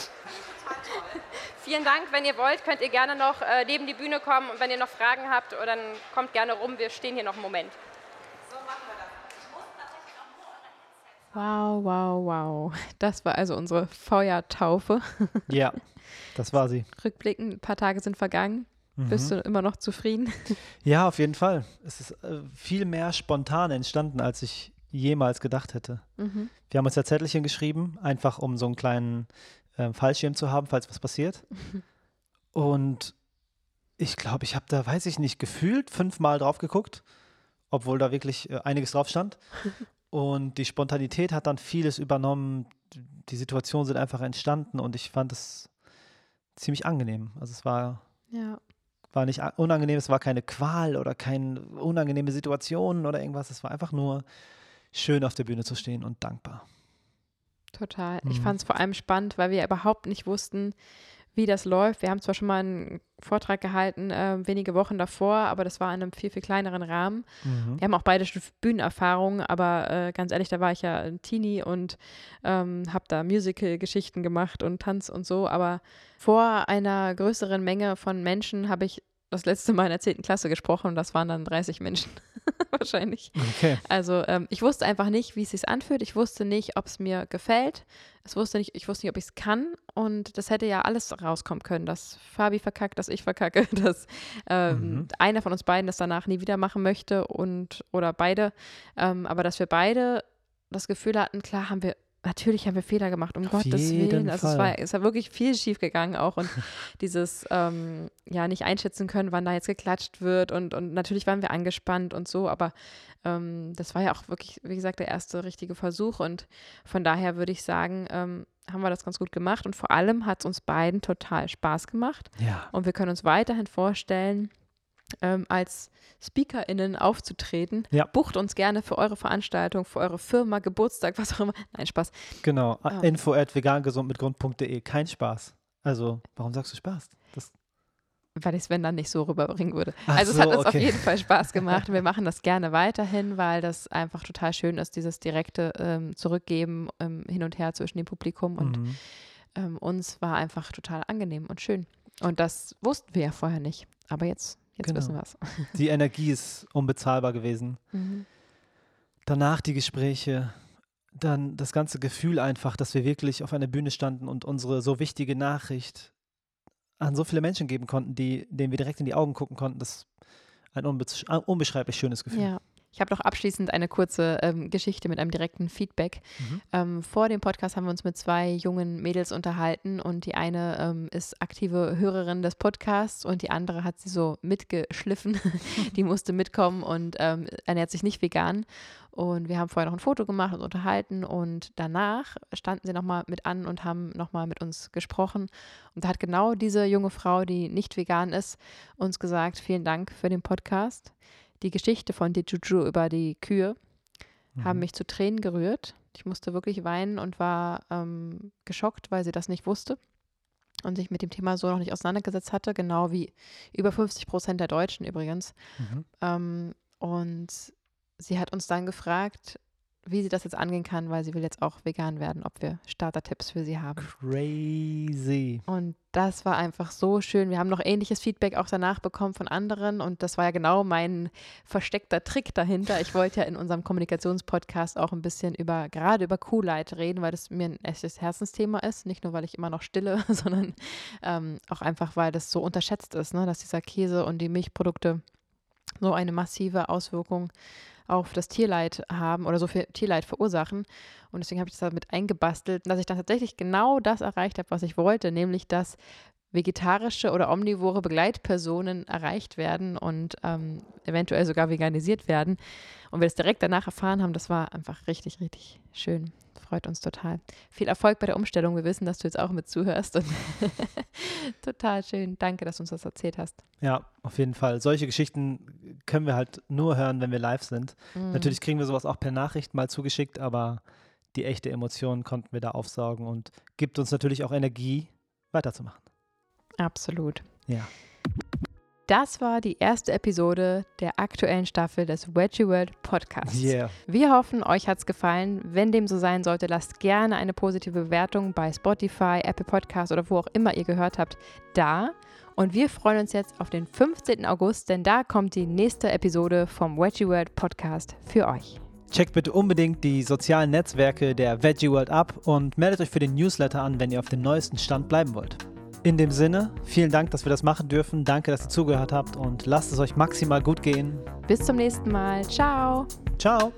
Vielen Dank. Wenn ihr wollt, könnt ihr gerne noch äh, neben die Bühne kommen und wenn ihr noch Fragen habt, dann kommt gerne rum. Wir stehen hier noch einen Moment. Wow, wow, wow. Das war also unsere Feuertaufe. Ja, das war sie. Rückblickend, ein paar Tage sind vergangen. Mhm. Bist du immer noch zufrieden? Ja, auf jeden Fall. Es ist äh, viel mehr spontan entstanden, als ich jemals gedacht hätte. Mhm. Wir haben uns ja Zettelchen geschrieben, einfach um so einen kleinen äh, Fallschirm zu haben, falls was passiert. Mhm. Und ich glaube, ich habe da, weiß ich nicht, gefühlt fünfmal drauf geguckt, obwohl da wirklich äh, einiges drauf stand. Und die Spontanität hat dann vieles übernommen. Die Situationen sind einfach entstanden und ich fand es ziemlich angenehm. Also es war, ja. war nicht unangenehm, es war keine Qual oder keine unangenehme Situation oder irgendwas. Es war einfach nur schön auf der Bühne zu stehen und dankbar. Total. Ich mhm. fand es vor allem spannend, weil wir überhaupt nicht wussten, wie das läuft. Wir haben zwar schon mal einen Vortrag gehalten, äh, wenige Wochen davor, aber das war in einem viel, viel kleineren Rahmen. Mhm. Wir haben auch beide Bühnenerfahrungen, aber äh, ganz ehrlich, da war ich ja ein Teenie und ähm, habe da Musical-Geschichten gemacht und Tanz und so. Aber vor einer größeren Menge von Menschen habe ich das letzte Mal in der 10. Klasse gesprochen und das waren dann 30 Menschen wahrscheinlich. Okay. Also ähm, ich wusste einfach nicht, wie es sich anfühlt. Ich wusste nicht, ob es mir gefällt. Es wusste nicht, ich wusste nicht, ob ich es kann. Und das hätte ja alles rauskommen können, dass Fabi verkackt, dass ich verkacke, dass ähm, mhm. einer von uns beiden das danach nie wieder machen möchte und oder beide. Ähm, aber dass wir beide das Gefühl hatten, klar haben wir natürlich haben wir Fehler gemacht, um Auf Gottes Willen. Also es war, es war wirklich viel schief gegangen auch und dieses ähm, ja nicht einschätzen können, wann da jetzt geklatscht wird und, und natürlich waren wir angespannt und so, aber ähm, das war ja auch wirklich, wie gesagt, der erste richtige Versuch und von daher würde ich sagen, ähm, haben wir das ganz gut gemacht und vor allem hat es uns beiden total Spaß gemacht ja. und wir können uns weiterhin vorstellen, ähm, als SpeakerInnen aufzutreten. Ja. Bucht uns gerne für eure Veranstaltung, für eure Firma, Geburtstag, was auch immer. Nein, Spaß. Genau, oh. info at vegangesundmitgrund.de. Kein Spaß. Also, warum sagst du Spaß? Das weil ich es, wenn dann nicht so rüberbringen würde. Ach also so, es hat uns okay. auf jeden Fall Spaß gemacht. Wir machen das gerne weiterhin, weil das einfach total schön ist, dieses direkte ähm, Zurückgeben ähm, hin und her zwischen dem Publikum und mhm. ähm, uns war einfach total angenehm und schön. Und das wussten wir ja vorher nicht. Aber jetzt Jetzt genau. wissen wir es. Die Energie ist unbezahlbar gewesen. Mhm. Danach die Gespräche, dann das ganze Gefühl einfach, dass wir wirklich auf einer Bühne standen und unsere so wichtige Nachricht an so viele Menschen geben konnten, die, denen wir direkt in die Augen gucken konnten, das ist ein unbesch unbeschreiblich schönes Gefühl. Ja. Ich habe noch abschließend eine kurze ähm, Geschichte mit einem direkten Feedback. Mhm. Ähm, vor dem Podcast haben wir uns mit zwei jungen Mädels unterhalten und die eine ähm, ist aktive Hörerin des Podcasts und die andere hat sie so mitgeschliffen. die musste mitkommen und ähm, ernährt sich nicht vegan. Und wir haben vorher noch ein Foto gemacht und unterhalten und danach standen sie nochmal mit an und haben nochmal mit uns gesprochen. Und da hat genau diese junge Frau, die nicht vegan ist, uns gesagt, vielen Dank für den Podcast die Geschichte von Dijuju über die Kühe haben Mhm. mich zu Tränen gerührt. Ich musste wirklich weinen und war ähm, geschockt, weil sie das nicht wusste und sich mit dem Thema so noch nicht auseinandergesetzt hatte, genau wie über 50 Prozent der Deutschen übrigens. Mhm. Ähm, und sie hat uns dann gefragt, wie sie das jetzt angehen kann, weil sie will jetzt auch vegan werden, ob wir Starter-Tipps für sie haben. Crazy. Und das war einfach so schön. Wir haben noch ähnliches Feedback auch danach bekommen von anderen. Und das war ja genau mein versteckter Trick dahinter. Ich wollte ja in unserem Kommunikationspodcast auch ein bisschen über, gerade über Kuhleid reden, weil das mir ein echtes Herzensthema ist. Nicht nur, weil ich immer noch stille, sondern ähm, auch einfach, weil das so unterschätzt ist, ne? dass dieser Käse und die Milchprodukte so eine massive Auswirkung auf das Tierleid haben oder so viel Tierleid verursachen. Und deswegen habe ich das damit eingebastelt, dass ich dann tatsächlich genau das erreicht habe, was ich wollte, nämlich dass vegetarische oder omnivore Begleitpersonen erreicht werden und ähm, eventuell sogar veganisiert werden. Und wir das direkt danach erfahren haben, das war einfach richtig, richtig schön. Freut uns total. Viel Erfolg bei der Umstellung. Wir wissen, dass du jetzt auch mit zuhörst. Und total schön. Danke, dass du uns das erzählt hast. Ja, auf jeden Fall. Solche Geschichten können wir halt nur hören, wenn wir live sind. Mhm. Natürlich kriegen wir sowas auch per Nachricht mal zugeschickt, aber die echte Emotion konnten wir da aufsaugen und gibt uns natürlich auch Energie, weiterzumachen. Absolut. Ja. Das war die erste Episode der aktuellen Staffel des Wedgie World Podcasts. Yeah. Wir hoffen, euch hat es gefallen. Wenn dem so sein sollte, lasst gerne eine positive Bewertung bei Spotify, Apple Podcasts oder wo auch immer ihr gehört habt da. Und wir freuen uns jetzt auf den 15. August, denn da kommt die nächste Episode vom Wedgie World Podcast für euch. Checkt bitte unbedingt die sozialen Netzwerke der Veggie World ab und meldet euch für den Newsletter an, wenn ihr auf dem neuesten Stand bleiben wollt. In dem Sinne, vielen Dank, dass wir das machen dürfen. Danke, dass ihr zugehört habt und lasst es euch maximal gut gehen. Bis zum nächsten Mal. Ciao. Ciao.